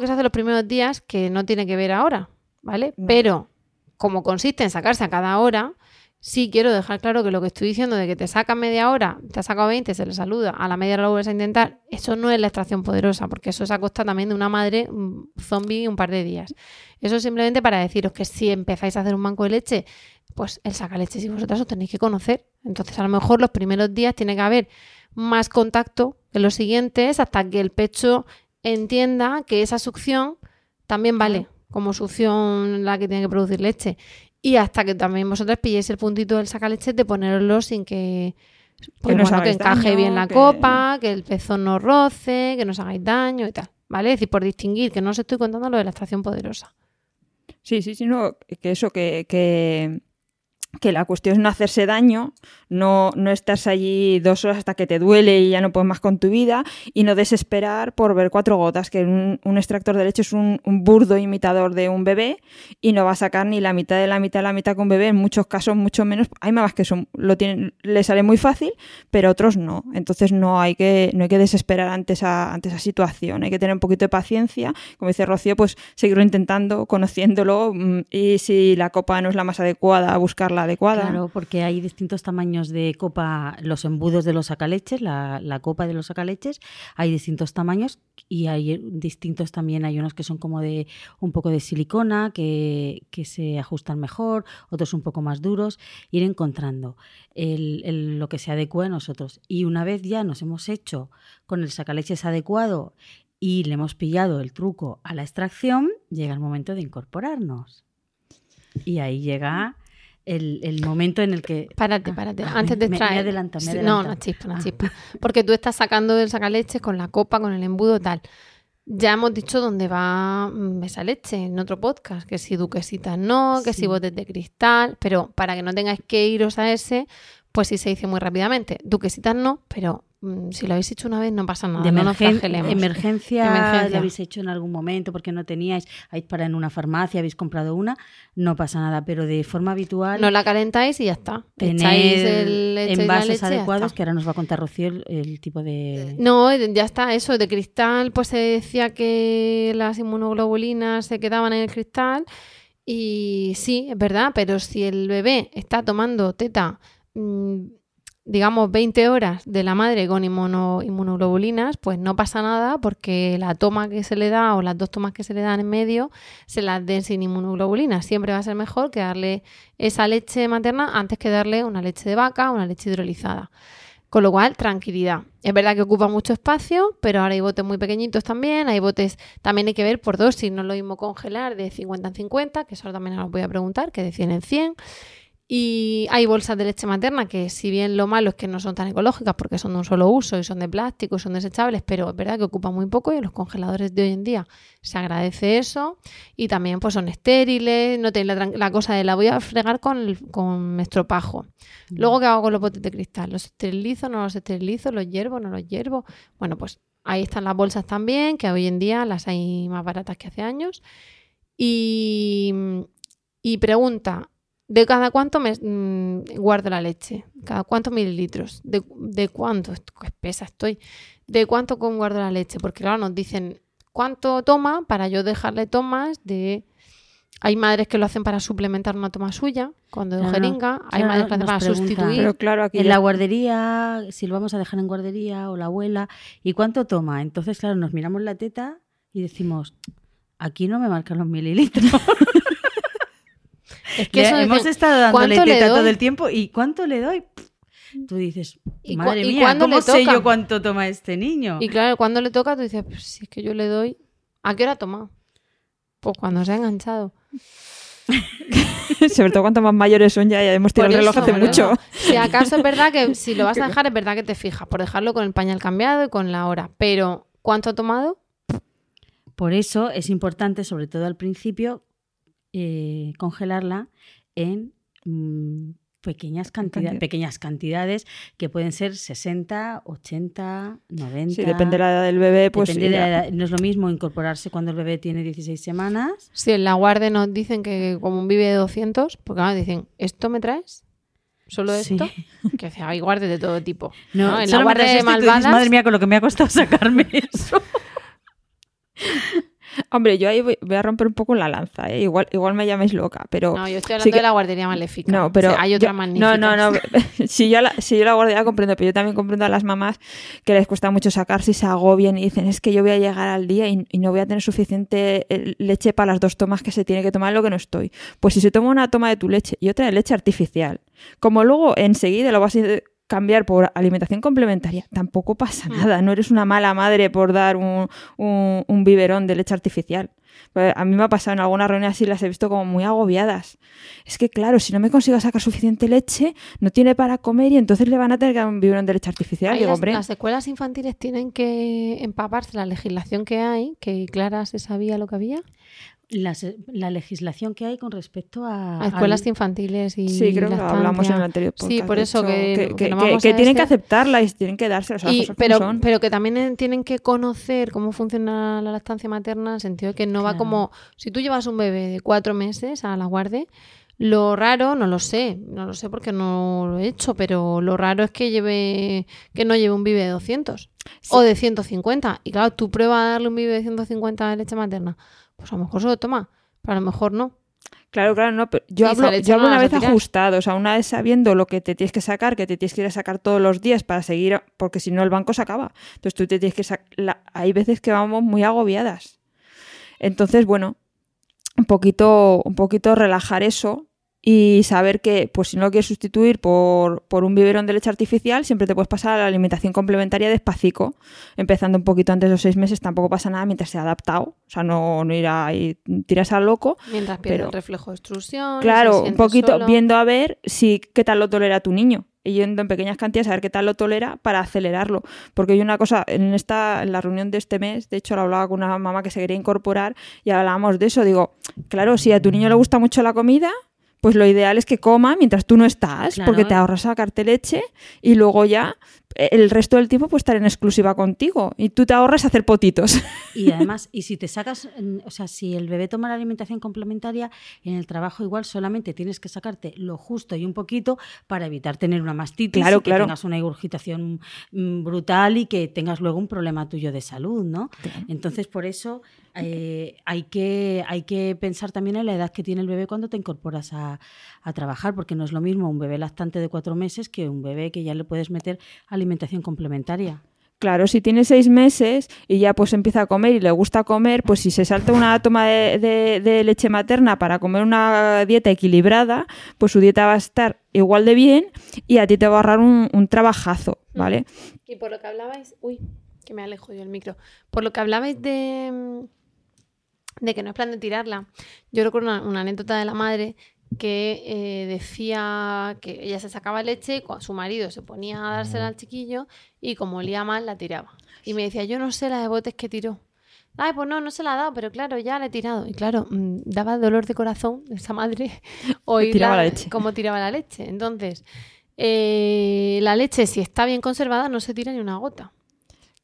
Que se hace los primeros días que no tiene que ver ahora, ¿vale? Pero como consiste en sacarse a cada hora, sí quiero dejar claro que lo que estoy diciendo de que te saca media hora, te ha sacado 20, se le saluda, a la media hora lo vuelves a intentar, eso no es la extracción poderosa, porque eso es a costa también de una madre zombie un par de días. Eso es simplemente para deciros que si empezáis a hacer un banco de leche, pues el saca leche si vosotras os tenéis que conocer. Entonces a lo mejor los primeros días tiene que haber más contacto que los siguientes hasta que el pecho entienda que esa succión también vale. como succión la que tiene que producir leche. Y hasta que también vosotros pilléis el puntito del sacaleche de ponerlo sin que, pues, no os bueno, que encaje daño, bien la que- copa, que el pezón no roce, que no os hagáis daño y tal. ¿Vale? Es decir, por distinguir, que no os estoy contando lo de la extracción poderosa. Sí, sí, sí, no, que eso, que, que, que la cuestión es no hacerse daño, no, no estás allí dos horas hasta que te duele y ya no puedes más con tu vida, y no desesperar por ver cuatro gotas, que un, extractor de leche es un, burdo imitador de un bebé y no va a sacar ni la mitad de la mitad de la mitad un bebé, en muchos casos mucho menos. Hay mamás que lo tienen, le sale muy fácil, pero otros no. Entonces no hay que, no hay que desesperar ante esa, ante esa situación, hay que tener un poquito de paciencia, como dice Rocío, pues seguirlo intentando, conociéndolo, mm, y si la copa no es la más adecuada, buscar adecuada. Claro, porque hay distintos tamaños de copa, los embudos de los sacaleches, la, copa de los sacaleches, hay distintos tamaños y hay distintos también, hay unos que son como de un poco de silicona, que, se ajustan mejor, otros un poco más duros, ir encontrando lo que se adecua a nosotros. Y una vez ya nos hemos hecho con el sacaleches adecuado y le hemos pillado el truco a la extracción, llega el momento de incorporarnos. Y ahí llega el, el momento en el que... Párate, párate. Ah, Antes de me- me extraer. adelanta, me adelanta. No, una chispa, una Ah. chispa. Porque tú estás sacando del sacaleches con la copa, con el embudo, tal. Ya hemos dicho dónde va mm, esa leche en otro podcast, que si duquesitas no, que si botes de cristal, pero para que no tengáis que iros a ese, pues sí se dice muy rápidamente. Duquesitas no, pero si lo habéis hecho una vez no pasa nada, de no nos emergen- emergencia, Emergencia. la habéis hecho en algún momento porque no teníais, habéis parado en una farmacia, habéis comprado una, no pasa nada, pero de forma habitual No la calentáis y ya está. Echáis el, envases leche adecuados, que ahora nos va a contar Rocío el, el tipo de... No, ya está, eso, de cristal, pues se decía que las inmunoglobulinas se quedaban en el cristal y sí, es verdad, pero si el bebé está tomando teta, mm, digamos, 20 horas de la madre con inmuno- inmunoglobulinas, pues no pasa nada porque la toma que se le da o las dos tomas que se le dan en medio se las den sin inmunoglobulinas. Siempre va a ser mejor que darle esa leche materna antes que darle una leche de vaca o una leche hidrolizada. Con lo cual, tranquilidad. Es verdad que ocupa mucho espacio, pero ahora hay botes muy pequeñitos también. Hay botes, también hay que ver por dosis. No lo mismo congelar de 50 en 50, que eso también os voy a preguntar, que de 100 en 100. Y hay bolsas de leche materna que, si bien lo malo es que no son tan ecológicas porque son de un solo uso y son de plástico y son desechables, pero es verdad que ocupan muy poco y en los congeladores de hoy en día se agradece eso. Y también pues son estériles, no tenéis la, cosa de la voy a fregar con, con estropajo. Luego, ¿qué hago con los botes de cristal? ¿Los esterilizo, no los esterilizo? ¿Los hiervo, no los hiervo? Bueno, pues ahí están las bolsas también, que hoy en día las hay más baratas que hace años. Y, y pregunta, ¿de cada cuánto me mm, guardo la leche? ¿Cada cuántos mililitros? ¿De, de cuánto? Qué espesa estoy. ¿De cuánto con guardo la leche? Porque claro, nos dicen cuánto toma para yo dejarle tomas de... Hay madres que lo hacen para suplementar una toma suya, cuando de Claro, jeringa. Hay claro, madres que lo hacen para sustituir. Pero claro, aquí en ya- la guardería, si lo vamos a dejar en guardería o la abuela, ¿y cuánto toma? Entonces, claro, nos miramos la teta y decimos, aquí no me marcan los mililitros. Es que eso hemos estado dándole ¿cuánto le teta todo el tiempo y ¿cuánto le doy? Tú dices, ¿Y cua- madre y mía, ¿cómo sé yo cuánto toma este niño? Y claro, cuando le toca, tú dices, pues si es que yo le doy. ¿A qué hora ha tomado? Pues cuando se ha enganchado. sobre todo cuanto más mayores son, ya, ya hemos tirado el reloj hace mucho. Si acaso es verdad que si lo vas a dejar, es verdad que te fijas por dejarlo con el pañal cambiado y con la hora. Pero, ¿cuánto ha tomado? Por eso es importante, sobre todo al principio, eh, congelarla en mm, pequeñas, cantidades, cantidad. pequeñas cantidades que pueden ser 60, 80, 90. Si depende de la edad del bebé, pues Depende de la edad. No es lo mismo incorporarse cuando el bebé tiene 16 semanas. Si en la guardia nos dicen que como un vive de 200, porque ahora dicen, ¿esto me traes? ¿Solo Sí. esto? Que o sea, hay guardias de todo tipo. No, En la guardia de dices, malvadas... Madre mía, con lo que me ha costado sacarme eso. Hombre, yo ahí voy, voy a romper un poco la lanza, ¿eh? igual, igual me llaméis loca, pero... No, yo estoy sí hablando que- de la guardería maléfica. No, pero O sea, hay yo- otra magnífica. No, no, no. si, yo la, si yo la guardia la comprendo, pero yo también comprendo a las mamás que les cuesta mucho sacarse y se agobian y dicen, es que yo voy a llegar al día y, y no voy a tener suficiente eh, leche para las dos tomas que se tiene que tomar lo que no estoy. Pues si se toma una toma de tu leche y otra de leche artificial, como luego enseguida lo vas a cambiar por alimentación complementaria, tampoco pasa nada. No eres una mala madre por dar un, un- un biberón de leche artificial. Pues a mí me ha pasado en algunas reuniones así, las he visto como muy agobiadas. Es que, claro, si no me consigo sacar suficiente leche, no tiene para comer y entonces le van a tener que dar un biberón de leche artificial. Digo, las, las escuelas infantiles tienen que empaparse la legislación que hay, que Clara se sabía lo que había. Las- la legislación que hay con respecto a, A escuelas al- infantiles y Sí, creo que lo hablamos en el anterior podcast. Sí, por eso hecho, que, que, que que- no que- vamos que a tienen que ese. aceptarla y tienen que sea, las Y- cosas como pero, son. pero que también en- tienen que conocer cómo funciona la lactancia materna, en el sentido de que no va como. Si tú llevas un bebé de cuatro meses a la guardia, lo raro, no lo sé, no lo sé porque no lo he hecho, pero lo raro es que lleve que no lleve un bibe de 200 o de 150. Y claro, tú pruebas a darle un bibe de 150 de leche materna, pues a lo mejor se lo toma, pero a lo mejor no. Claro, claro, no, pero yo hablo, yo hablo una vez ajustado, o sea, una vez sabiendo lo que te tienes que sacar, que te tienes que ir a sacar todos los días para seguir, porque si no el banco se acaba. Entonces tú te tienes que sacar, hay veces que vamos muy agobiadas. Entonces, bueno, un poquito, un poquito relajar eso y saber que, pues si no lo quieres sustituir por, por un biberón de leche artificial, siempre te puedes pasar a la alimentación complementaria despacito, empezando un poquito antes de los seis meses, tampoco pasa nada mientras se ha adaptado, o sea, no, no ir ahí, tiras al loco. Mientras pierde Pero- el reflejo de extrusión. Claro, un poquito solo. viendo a ver si qué tal lo tolera tu niño. Y yendo en pequeñas cantidades a ver qué tal lo tolera para acelerarlo. Porque hay una cosa, en esta, en la reunión de este mes, de hecho lo hablaba con una mamá que se quería incorporar y hablábamos de eso. Digo, claro, si a tu niño le gusta mucho la comida, pues lo ideal es que coma mientras tú no estás, Claro. porque te ahorras sacarte leche y luego ya el resto del tiempo pues estar en exclusiva contigo. Y tú te ahorras hacer potitos. Y además, y si te sacas, o sea, si el bebé toma la alimentación complementaria, en el trabajo igual solamente tienes que sacarte lo justo y un poquito para evitar tener una mastitis Claro, y que claro. tengas una ingurgitación mm, brutal y que tengas luego un problema tuyo de salud, ¿no? Entonces, por eso eh, hay, que, hay que pensar también en la edad que tiene el bebé cuando te incorporas a, a trabajar, porque no es lo mismo un bebé lactante de cuatro meses que un bebé que ya le puedes meter alimentación complementaria. Claro, si tiene seis meses y ya pues empieza a comer y le gusta comer, pues si se salta una toma de, de- de leche materna para comer una dieta equilibrada, pues su dieta va a estar igual de bien y a ti te va a ahorrar un, un trabajazo, ¿vale? Y por lo que hablabais, uy, que me alejo yo el micro. Por lo que hablabais de, de que no es plan de tirarla, yo recuerdo una, una anécdota de la madre que eh, decía que ella se sacaba leche su marido se ponía a dársela al chiquillo y como olía mal la tiraba. Y me decía, yo no sé la de botes que tiró. Ay, pues no, no se la ha dado, pero claro, ya la he tirado. Y claro, mm, daba dolor de corazón esa madre oírla tiraba la leche. cómo tiraba la leche. Entonces, eh, la leche, si está bien conservada, no se tira ni una gota.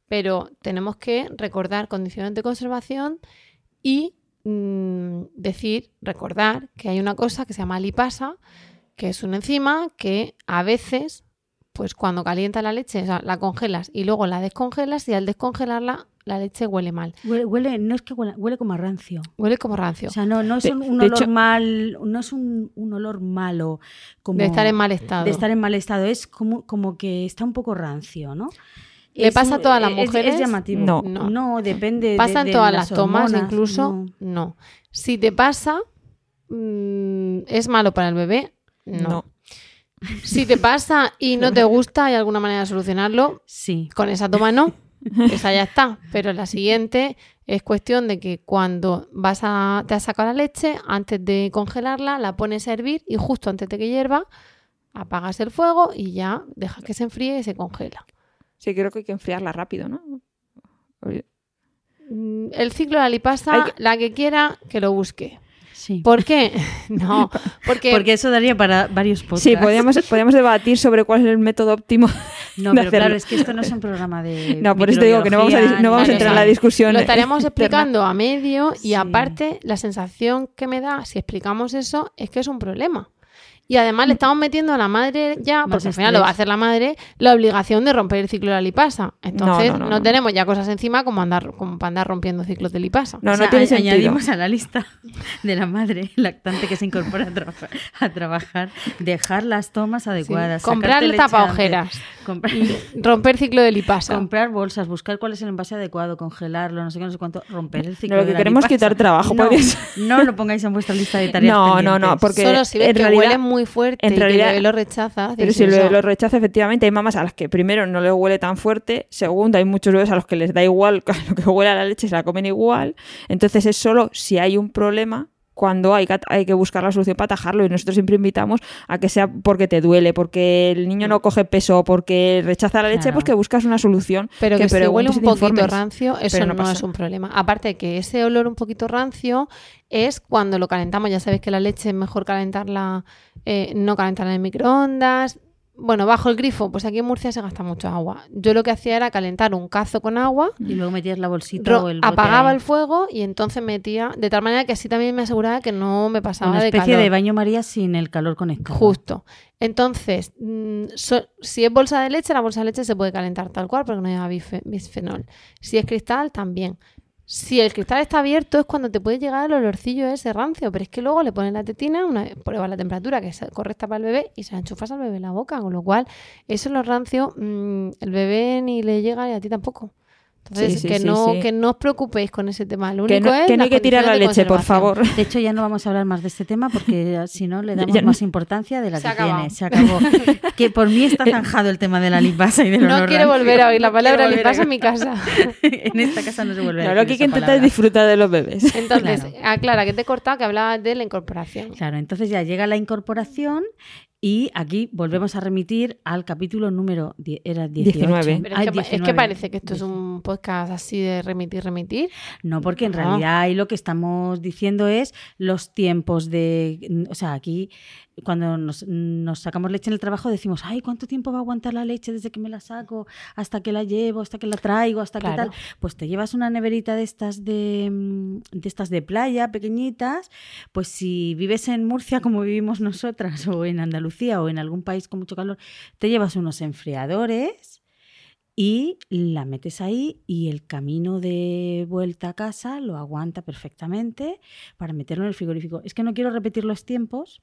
Pero tenemos que recordar condiciones de conservación y mm, decir, recordar que hay una cosa que se llama lipasa, que es una enzima que a veces, pues cuando calienta la leche, o sea, la congelas y luego la descongelas y al descongelarla la leche huele mal. Huele, huele- no es que huele, huele como a rancio. Huele como rancio. O sea, no, no es un, olor hecho- mal, no es un, un olor malo como de estar en mal estado. de estar en mal estado, es como, como que está un poco rancio, ¿no? ¿Le pasa a todas las es- es mujeres? llamativo. No. No. depende de- ¿Pasa en de todas las, tomas hormonas, incluso? no. No. Si te pasa, mm, ¿es malo para el bebé? No. No. Si te pasa y no te gusta, ¿hay alguna manera de solucionarlo? Sí. Con esa toma no. Esa ya está. Pero la siguiente es cuestión de que cuando vas a, te has sacado la leche, antes de congelarla, la pones a hervir y justo antes de que hierva, apagas el fuego y ya dejas que se enfríe y se congela. Sí, creo que hay que enfriarla rápido, ¿no? Mm, El ciclo de la lipasa, que- la que quiera, que lo busque. Sí. ¿Por qué? No, porque, Porque eso daría para varios podcasts. Sí, podríamos, podríamos debatir sobre cuál es el método óptimo. No, de pero claro, hacerlo. es que esto no es un programa de. No, por eso te digo que no vamos a, dis- no vamos a Vale, entrar en la discusión. lo estaríamos eterna. explicando a medio y Sí. aparte la sensación que me da si explicamos eso es que es un problema. Y además le estamos metiendo a la madre ya, Más porque al final lo va a hacer la madre, la obligación de romper el ciclo de la lipasa. Entonces no, no, no, no. tenemos ya cosas encima como andar como para andar rompiendo ciclos de lipasa. No, O sea, no tiene sentido. Añadimos a la lista de la madre lactante que se incorpora a, trabajar- a trabajar, dejar las tomas adecuadas, Comprar sacarte leche tapaojeras. comprar, Romper ciclo de lipasa. comprar bolsas, buscar cuál es el envase adecuado, congelarlo, no sé qué, no sé cuánto, romper el ciclo No, lo de que la queremos lipasa. quitar trabajo, no, lo pongáis en vuestra lista de tareas No, no, no, porque Solo si ves en que realidad- huele muy muy fuerte En y que realidad- el bebé lo rechaza. Pero si lo rechaza, efectivamente, hay mamás a las que primero no les huele tan fuerte, segundo, hay muchos bebés a los que les da igual lo que huele a la leche, se la comen igual. Entonces es solo si hay un problema cuando hay que, hay que buscar la solución para atajarlo y nosotros siempre invitamos a que sea porque te duele, porque el niño no coge peso, porque rechaza la leche, Claro. pues que buscas una solución. Pero que, si huele un poquito informes. rancio, eso no, es un problema. Aparte de que ese olor un poquito rancio es cuando lo calentamos. Ya sabéis que la leche es mejor calentarla, eh, no calentarla en microondas. Bueno, bajo el grifo, pues aquí en Murcia se gasta mucho agua. Yo lo que hacía era calentar un cazo con agua, Y luego metías la bolsita o el apagaba ahí. el fuego y entonces metía, de tal manera que así también me aseguraba que no me pasaba Una de especie calor. de baño María sin el calor conectado. Justo. Entonces, mm, so- si es bolsa de leche, la bolsa de leche se puede calentar tal cual porque no lleva bisfenol. Si es cristal, también. Si el cristal está abierto es cuando te puede llegar el olorcillo ese rancio, pero es que luego le pones la tetina, una prueba la temperatura que es correcta para el bebé y se la enchufas al bebé en la boca, con lo cual eso lo rancio mm, el bebé ni le llega y a ti tampoco. Entonces, Sí, sí, que, sí, no, sí. que no os preocupéis con ese tema. Lo Que único no, es que no hay las que tirar la leche, por favor. De hecho, ya no vamos a hablar más de este tema porque si no le damos Ya no- más importancia de la Se que acabado. tiene. Se acabó. que por mí está zanjado el tema de la lipasa y del No olor quiero rancio. volver a oír la No palabra quiero volver lipasa a- en mi casa. en esta casa no se vuelve a Claro, lo que hay que intentar es disfrutar de los bebés. Entonces, Claro. aclara que te he cortado que hablabas de la incorporación. Claro, entonces ya llega la incorporación y aquí volvemos a remitir al capítulo número era 18. 19. Pero es, que, pa- es que 19. parece que esto es un podcast así de remitir, remitir. No, porque en No. realidad ahí lo que estamos diciendo es los tiempos de... O sea, aquí cuando nos, nos sacamos leche en el trabajo decimos, ay, ¿cuánto tiempo va a aguantar la leche desde que me la saco hasta que la llevo, hasta que la traigo, hasta que Claro. tal? Pues te llevas una neverita de estas de, mm, de estas de playa pequeñitas, pues si vives en Murcia como vivimos nosotras o en Andalucía o en algún país con mucho calor, te llevas unos enfriadores y la metes ahí y el camino de vuelta a casa lo aguanta perfectamente para meterlo en el frigorífico. Es que no quiero repetir los tiempos.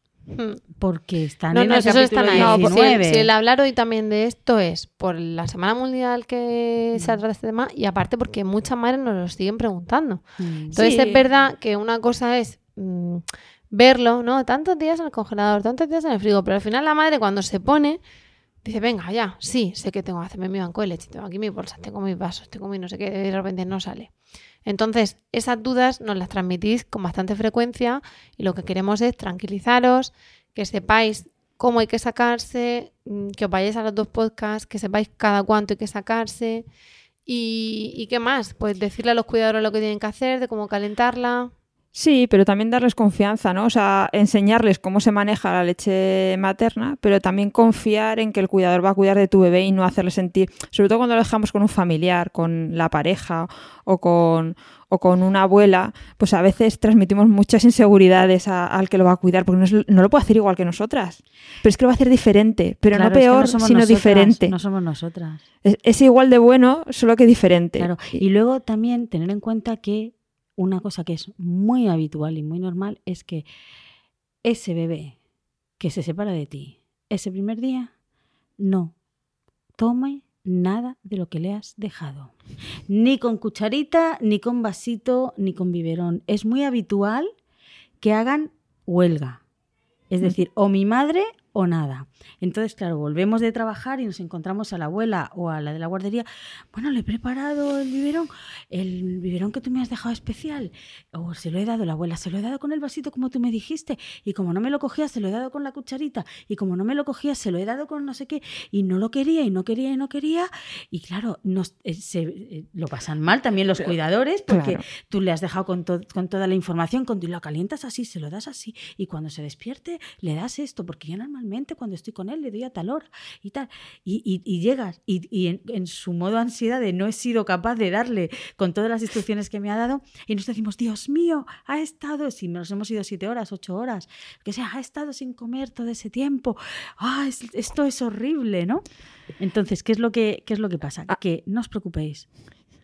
Porque están No, en no, el capítulo están ahí. No, pues, si, 19. el, si el hablar hoy también de esto es por la Semana Mundial que se trata de este tema y aparte porque muchas madres nos lo siguen preguntando. Mm. Entonces Sí. es verdad que una cosa es mm, verlo, ¿no? Tantos días en el congelador, tantos días en el frigo, pero al final la madre cuando se pone dice, venga, ya, sí, sé que tengo que hacerme mi banco de leche, tengo aquí mis bolsas, tengo mis vasos, tengo mi no sé qué, de repente no sale. Entonces, esas dudas nos las transmitís con bastante frecuencia y lo que queremos es tranquilizaros, que sepáis cómo hay que sacarse, mm, que os vayáis a los dos podcasts, que sepáis cada cuánto hay que sacarse y, y qué más, pues decirle a los cuidadores lo que tienen que hacer, de cómo calentarla. Sí, pero también darles confianza, ¿no? O sea, enseñarles cómo se maneja la leche materna, pero también confiar en que el cuidador va a cuidar de tu bebé y no hacerle sentir, sobre todo cuando lo dejamos con un familiar, con la pareja o con, o con una abuela, pues a veces transmitimos muchas inseguridades a- al que lo va a cuidar, porque no, es- no lo puede hacer igual que nosotras. Pero es que lo va a hacer diferente, pero Claro, no es que peor, sino nosotras, diferente. No somos nosotras. Es, es igual de bueno, solo que diferente. Claro. Y luego también tener en cuenta que una cosa que es muy habitual y muy normal es que ese bebé que se separa de ti ese primer día no tome nada de lo que le has dejado. Ni con cucharita, ni con vasito, ni con biberón. Es muy habitual que hagan huelga. Es decir, o mi madre o nada. Entonces, claro, volvemos de trabajar y nos encontramos a la abuela o a la de la guardería. Bueno, le he preparado el biberón, el biberón que tú me has dejado especial. O se lo he dado, la abuela, se lo he dado con el vasito como tú me dijiste. Y como no me lo cogías, se lo he dado con la cucharita. Y como no me lo cogías, se lo he dado con no sé qué. Y no lo quería, y no quería, y no quería. Y claro, nos, eh, se, eh, lo pasan mal también los cuidadores porque Claro. tú le has dejado con, to- con toda la información, con, lo calientas así, se lo das así. Y cuando se despierte, le das esto, porque yo normalmente cuando estoy con él le doy a tal hora y tal. Y, y- y llegas, y, y en, en su modo ansiedad de no he sido capaz de darle con todas las instrucciones que me ha dado, y nos decimos, Dios mío, ha estado, si nos hemos ido siete horas, ocho horas, que sea, ha estado sin comer todo ese tiempo. Ah, es- esto es horrible, ¿no? Entonces, ¿qué es lo que, qué es lo que pasa? Que no os preocupéis.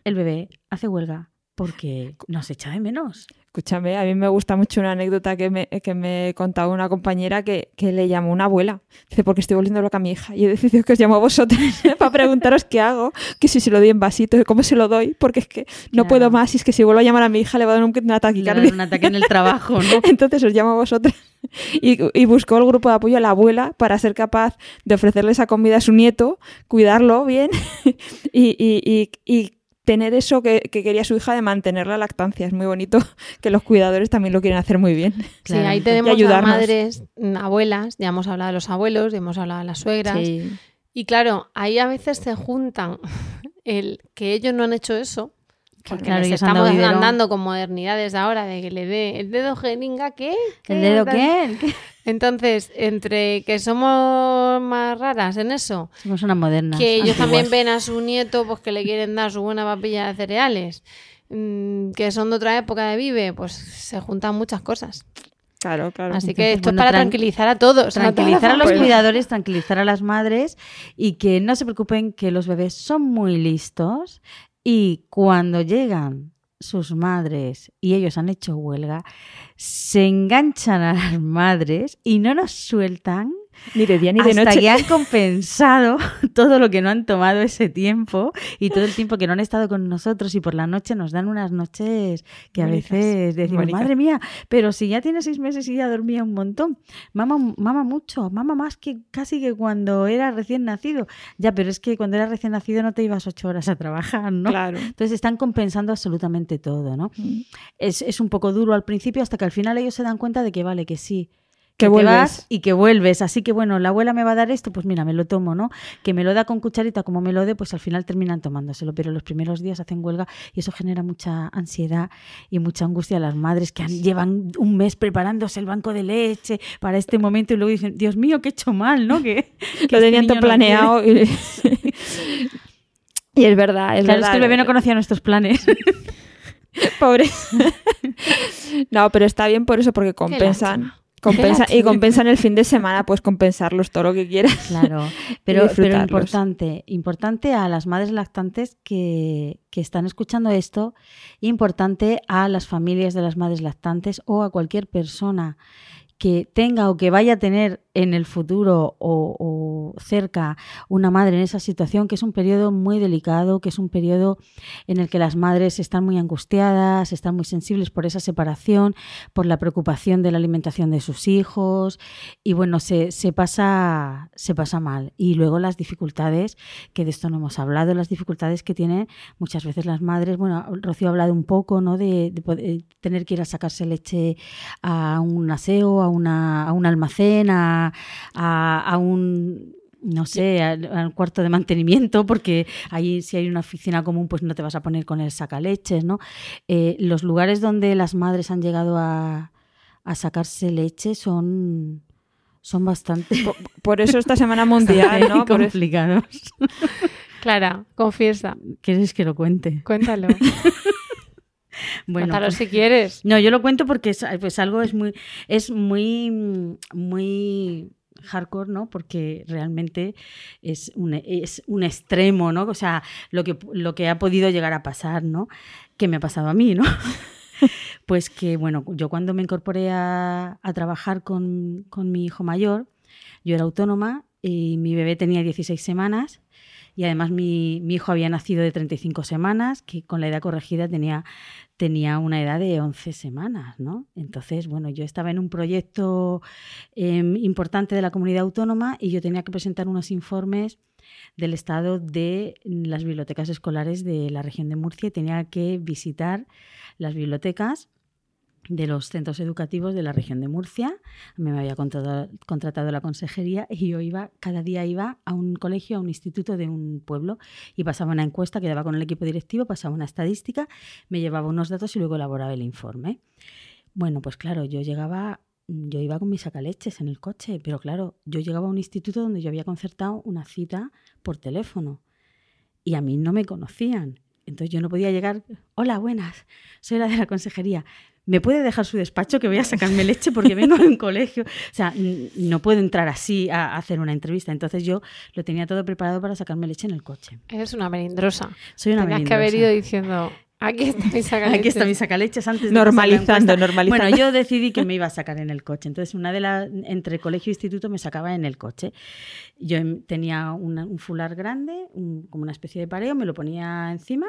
El bebé hace huelga, porque nos echa de menos. Escúchame, a mí me gusta mucho una anécdota que me, que me contaba una compañera que, que le llamó una abuela. Dice, porque estoy volviendo loca a mi hija. Y he decidido que os llamo a vosotras para preguntaros qué hago, que si se lo doy en vasito, cómo se lo doy, porque es que no Claro. puedo más. Y es que si vuelvo a llamar a mi hija le va a dar un, un ataque Le va a dar un ataque en el trabajo, ¿no? Entonces os llamo a vosotras. Y, y buscó el grupo de apoyo a la abuela para ser capaz de ofrecerle esa comida a su nieto, cuidarlo bien y- y- y tener eso que, que quería su hija de mantener la lactancia. Es muy bonito que los cuidadores también lo quieren hacer muy bien. Sí, ahí tenemos a madres, mm, abuelas, ya hemos hablado de los abuelos, ya hemos hablado de las suegras. Sí. Y claro, ahí a veces se juntan el que ellos no han hecho eso, porque Claro, estamos andando con modernidades ahora de que le dé el dedo jeringa, ¿qué? ¿El dedo qué? Entonces, entre que somos más raras en eso, Somos una moderna. que ellos también ven a su nieto pues que le quieren dar su buena papilla de cereales, mm, que son de otra época de vive, pues se juntan muchas cosas. Claro, claro. Así que Entonces, esto bueno, es para tran- tranquilizar a todos. Tranquilizar a los cuidadores, tranquilizar a las madres y que no se preocupen que los bebés son muy listos y cuando llegan sus madres y ellos han hecho huelga, se enganchan a las madres y no nos sueltan Ni de día ni de hasta noche. que han compensado todo lo que no han tomado ese tiempo y todo el tiempo que no han estado con nosotros y por la noche nos dan unas noches que a veces decimos, madre mía, pero si ya tiene seis meses y ya dormía un montón, mama, mama mucho, mama más que casi que cuando era recién nacido. Ya, pero es que cuando era recién nacido no te ibas ocho horas a trabajar, ¿no? Claro. Entonces están compensando absolutamente todo, ¿no? Mm. Es, es un poco duro al principio hasta que al final ellos se dan cuenta de que vale, que sí. Que te vuelves. vas y que vuelves. Así que bueno, la abuela me va a dar esto, pues mira, me lo tomo, ¿no? Que me lo da con cucharita, como me lo dé, pues al final terminan tomándoselo. Pero los primeros días hacen huelga y eso genera mucha ansiedad y mucha angustia a las madres que han- llevan un mes preparándose el banco de leche para este momento y luego dicen, Dios mío, qué he hecho mal, ¿no? Que, que Lo este tenían todo planeado. quiere". Y... y es verdad, es Claro, verdad. es que el bebé no conocía nuestros planes. Pobre. no, pero está bien por eso, porque compensan. Compensa, y compensan el fin de semana, pues compensarlos todo lo que quieras. Claro, pero, pero importante, importante a las madres lactantes que, que están escuchando esto, importante a las familias de las madres lactantes o a cualquier persona que tenga o que vaya a tener en el futuro o, cerca una madre en esa situación, que es un periodo muy delicado, que es un periodo en el que las madres están muy angustiadas, están muy sensibles por esa separación, por la preocupación de la alimentación de sus hijos y bueno, se, se pasa, se pasa mal. Y luego las dificultades, que de esto no hemos hablado, las dificultades que tienen muchas veces las madres, bueno, Rocío ha hablado un poco, ¿no? De, tener que ir a sacarse leche a un aseo, a, una, a un almacén, a, a, a un no sé, al, al cuarto de mantenimiento, porque ahí si hay una oficina común, pues no te vas a poner con el sacaleches, ¿no? Eh, los lugares donde las madres han llegado a, a sacarse leche son, son bastante, Por, por eso esta semana mundial, ¿no? Complicados. Clara, confiesa, ¿Quieres que lo cuente? cuéntalo. Bueno, Cuéntalo pues- si quieres. No, yo lo cuento porque es, pues algo es muy, es muy, muy hardcore, ¿no? Porque realmente es un, es un extremo, ¿no? O sea, lo que, lo que ha podido llegar a pasar, ¿no? Que me ha pasado a mí, ¿no? pues que, bueno, yo cuando me incorporé a, a trabajar con, con mi hijo mayor, yo era autónoma y mi bebé tenía 16 semanas y además mi, hijo había nacido de 35 semanas, que con la edad corregida tenía, tenía una edad de 11 semanas, ¿no? Entonces, bueno, yo estaba en un proyecto eh, importante de la comunidad autónoma y yo tenía que presentar unos informes del estado de las bibliotecas escolares de la región de Murcia y tenía que visitar las bibliotecas de los centros educativos de la región de Murcia. Me había contratado, contratado la consejería y yo iba, cada día iba a un colegio, a un instituto de un pueblo y pasaba una encuesta, quedaba con el equipo directivo, pasaba una estadística, me llevaba unos datos y luego elaboraba el informe. Bueno, pues claro, yo llegaba, yo iba con mis sacaleches en el coche, pero claro, yo llegaba a un instituto donde yo había concertado una cita por teléfono y a mí no me conocían. Entonces yo no podía llegar, hola, buenas, soy la de la consejería. ¿Me puede dejar su despacho que voy a sacarme leche porque vengo de un colegio? O sea, no puedo entrar así a a hacer una entrevista. Entonces yo lo tenía todo preparado para sacarme leche en el coche. Eres una melindrosa. Soy una Tenías que haber melindrosa. ido diciendo, Aquí está mi sacaleches. Aquí está mi sacaleches antes de Normalizando, normalizando. Bueno, yo decidí que me iba a sacar en el coche. Entonces, una de las, entre colegio e instituto me sacaba en el coche. Yo em- tenía una- un fular grande, un- como una especie de pareo, me lo ponía encima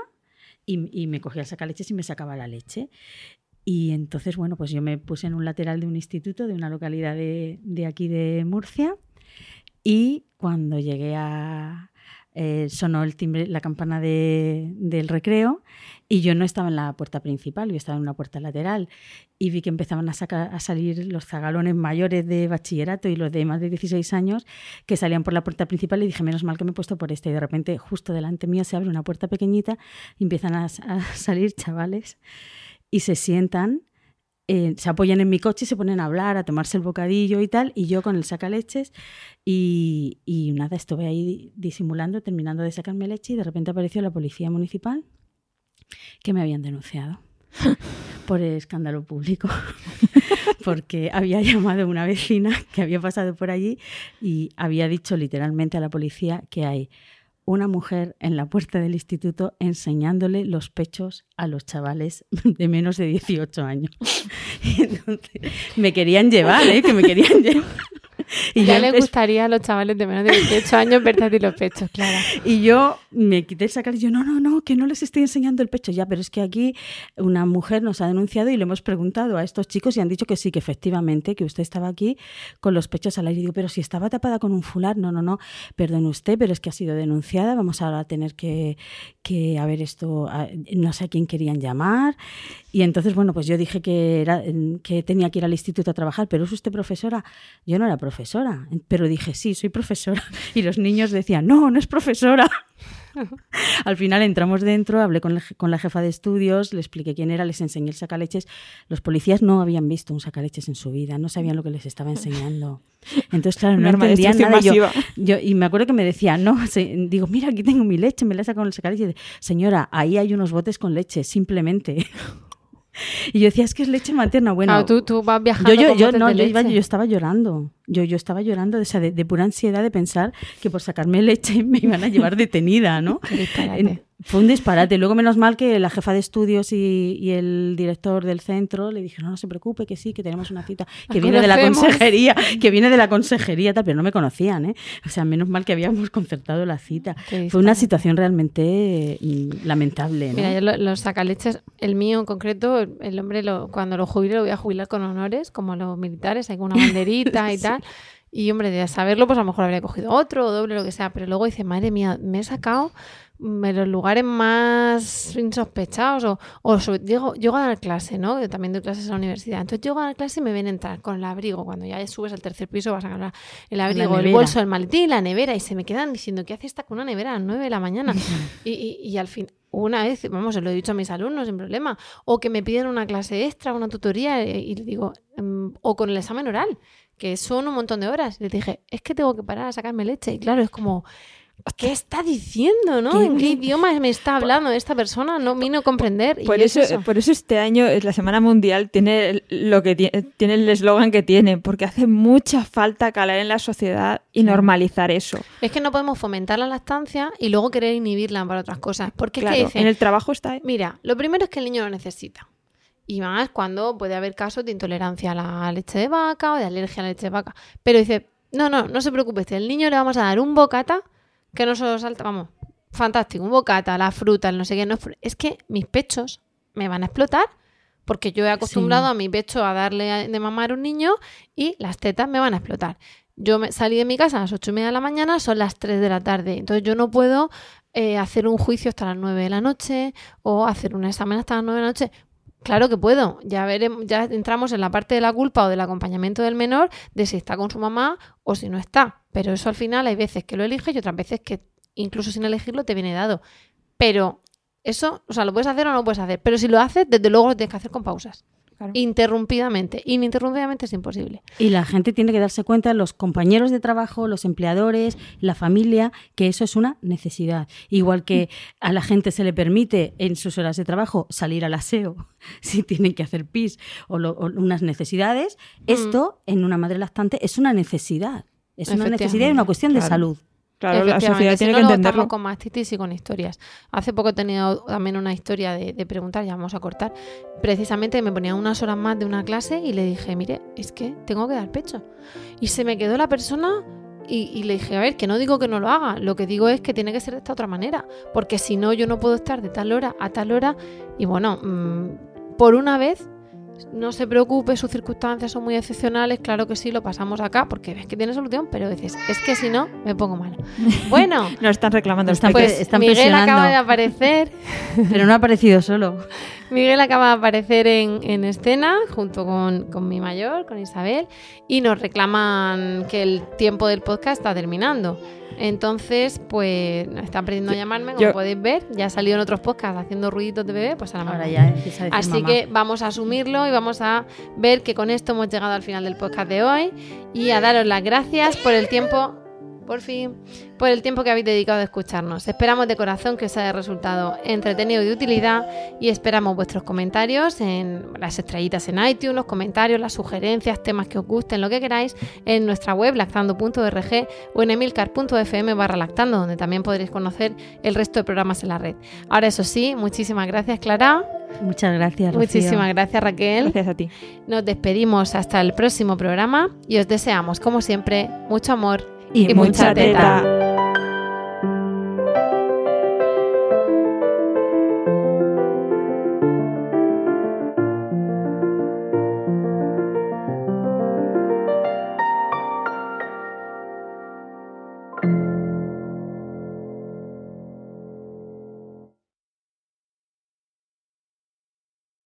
y, y me cogía el sacaleches y me sacaba la leche. Y entonces, bueno, pues yo me puse en un lateral de un instituto, de una localidad de, de aquí de Murcia. Y cuando llegué a... eh, sonó el timbre, la campana de- del recreo y yo no estaba en la puerta principal, yo estaba en una puerta lateral y vi que empezaban a, sacar, a salir los zagalones mayores de bachillerato y los de más de 16 años que salían por la puerta principal y dije, menos mal que me he puesto por esta y de repente justo delante mío se abre una puerta pequeñita y empiezan a, a salir chavales y se sientan eh, se apoyan en mi coche y se ponen a hablar, a tomarse el bocadillo y tal, y yo con el sacaleches y, y nada, estuve ahí disimulando, terminando de sacarme leche y de repente apareció la policía municipal que me habían denunciado por escándalo público, porque había llamado a una vecina que había pasado por allí y había dicho literalmente a la policía que hay una mujer en la puerta del instituto enseñándole los pechos a los chavales de menos de 18 años. Entonces me querían llevar, ¿eh? que me querían llevar. Y ya les gustaría a los chavales de menos de 18 años verte los pechos, claro. Y yo me quité el sacar y yo, no, no, no, que no les estoy enseñando el pecho ya, pero es que aquí una mujer nos ha denunciado y le hemos preguntado a estos chicos y han dicho que sí, que efectivamente, que usted estaba aquí con los pechos al aire. Y digo, pero si estaba tapada con un fular, no, no, no, perdone usted, pero es que ha sido denunciada, vamos ahora a tener que, que a ver esto, a- no sé a quién querían llamar. Y entonces, bueno, pues yo dije que, era, que tenía que ir al instituto a trabajar, pero ¿es usted profesora? Yo no era profesora, pero dije, sí, soy profesora. Y los niños decían, no, no es profesora. Al final entramos dentro, hablé con con la jefa de estudios, le expliqué quién era, les enseñé el sacaleches. Los policías no habían visto un sacaleches en su vida, no sabían lo que les estaba enseñando. Entonces, claro, no entendían nada. Yo, yo- y me acuerdo que me decía, no, se- digo, mira, aquí tengo mi leche, me la he sacado el sacaleches. Señora, ahí hay unos botes con leche, simplemente. Y yo decía, es que es leche materna. Bueno, Claro, tú, tú vas viajando yo, yo, yo, no, yo, iba- yo estaba llorando. Yo, yo estaba llorando de, esa- de, de pura ansiedad de pensar que por sacarme leche me iban a llevar detenida, ¿no? Fue un disparate. Luego, menos mal que la jefa de estudios y, y el director del centro le dijeron, no, no se preocupe, que sí, que tenemos una cita, que viene de la consejería, que viene de la consejería, tal, pero no me conocían, ¿eh? O sea, menos mal que habíamos concertado la cita. Fue una situación realmente mm, lamentable, ¿no? Mira, yo lo- los sacaleches, el mío en concreto, el, hombre lo, cuando lo jubile lo voy a jubilar con honores, como los militares, hay una banderita y tal. Y hombre, de saberlo, pues a lo mejor habría cogido otro o doble, lo que sea. Pero luego dice, madre mía, me he sacado en los lugares más insospechados. O, o sobre- llego, llego a dar clase, ¿no? Yo también doy clases en la universidad. Entonces llego a dar clase y me ven entrar con el abrigo. Cuando ya subes al tercer piso vas a sacar el abrigo, el bolso, el maletín, la nevera. Y se me quedan diciendo, ¿qué hace esta con una nevera a las 9 de la mañana? y, y- y al fin, una vez, vamos, se lo he dicho a mis alumnos sin problema, o que me piden una clase extra, una tutoría, eh, y le digo, em, o con el examen oral, que son un montón de horas. Les dije, es que tengo que parar a sacarme leche. Y claro, es como, ¿qué está diciendo, no? ¿Qué- ¿En qué idioma me está hablando esta persona? No vino a comprender. Por es eso, por eso este año eh, la Semana Mundial tiene el- lo que tiene, el eslogan que tiene, porque hace mucha falta calar en la sociedad y normalizar eso. Es que no podemos fomentar la lactancia y luego querer inhibirla para otras cosas. Porque es Claro, que dicen, en el trabajo está. Mira, lo primero es que el niño lo necesita. Y más cuando puede haber casos de intolerancia a la leche de vaca o de alergia a la leche de vaca. Pero dice, no, no, no se preocupe, al niño le vamos a dar un bocata que no se lo salta, vamos, fantástico, un bocata, la fruta, el no sé qué. No, es que mis pechos me van a explotar porque yo he acostumbrado Sí. a mi pecho a darle de mamar a un niño y las tetas me van a explotar. Yo me salí de mi casa a las ocho y media de la mañana, son las 3 de la tarde. Entonces yo no puedo eh, hacer un juicio hasta las 9 de la noche o hacer un examen hasta las 9 de la noche. Claro que puedo. Ya veremos, ya entramos en la parte de la culpa o del acompañamiento del menor de si está con su mamá o si no está. Pero eso al final hay veces que lo eliges y otras veces que incluso sin elegirlo te viene dado. Pero eso, o sea, lo puedes hacer o no lo puedes hacer. Pero si lo haces, desde luego lo tienes que hacer con pausas. Claro. Interrumpidamente. Ininterrumpidamente es imposible. Y la gente tiene que darse cuenta, los compañeros de trabajo, los empleadores, la familia, que eso es una necesidad. Igual que a la gente se le permite en sus horas de trabajo salir al aseo si tienen que hacer pis o, lo- o unas necesidades, esto en una madre lactante es una necesidad. Es una necesidad y una cuestión de Claro. salud. Claro, la sociedad si tiene no, que entenderlo. estamos con mastitis y con historias. Hace poco he tenido también una historia de, de preguntar, ya vamos a cortar. Precisamente me ponía unas horas más de una clase y le dije, mire, es que tengo que dar pecho. Y se me quedó la persona y, y le dije, a ver, que no digo que no lo haga, lo que digo es que tiene que ser de esta otra manera, porque si no yo no puedo estar de tal hora a tal hora y bueno, mm, por una vez no se preocupe, sus circunstancias son muy excepcionales, claro que sí, lo pasamos acá, porque ves que tiene solución, pero dices, es que si no, me pongo mal. Bueno, Nos están reclamando. Están pues están Miguel presionando. acaba de aparecer, Pero no ha aparecido solo. Miguel acaba de aparecer en, en escena junto con, con mi mayor, con Isabel, y nos reclaman que el tiempo del podcast está terminando. Entonces, pues están aprendiendo a llamarme, como yo- podéis ver. Ya ha salido en otros podcasts haciendo ruiditos de bebé, pues ahora me Ahora ya a Así mamá. que vamos a asumirlo y vamos a ver que con esto hemos llegado al final del podcast de hoy y a daros las gracias por el tiempo, por fin, por el tiempo que habéis dedicado a escucharnos. Esperamos de corazón que os haya resultado entretenido y de utilidad y esperamos vuestros comentarios en las estrellitas en iTunes, los comentarios, las sugerencias, temas que os gusten, lo que queráis, en nuestra web lactando.org o en emilcar.fm barra lactando, donde también podréis conocer el resto de programas en la red. Ahora, eso sí, muchísimas gracias, Clara. Muchas gracias, Rocío. Muchísimas gracias, Raquel. Gracias a ti. Nos despedimos hasta el próximo programa y os deseamos, como siempre, mucho amor Y y mucha mucha teta. teta.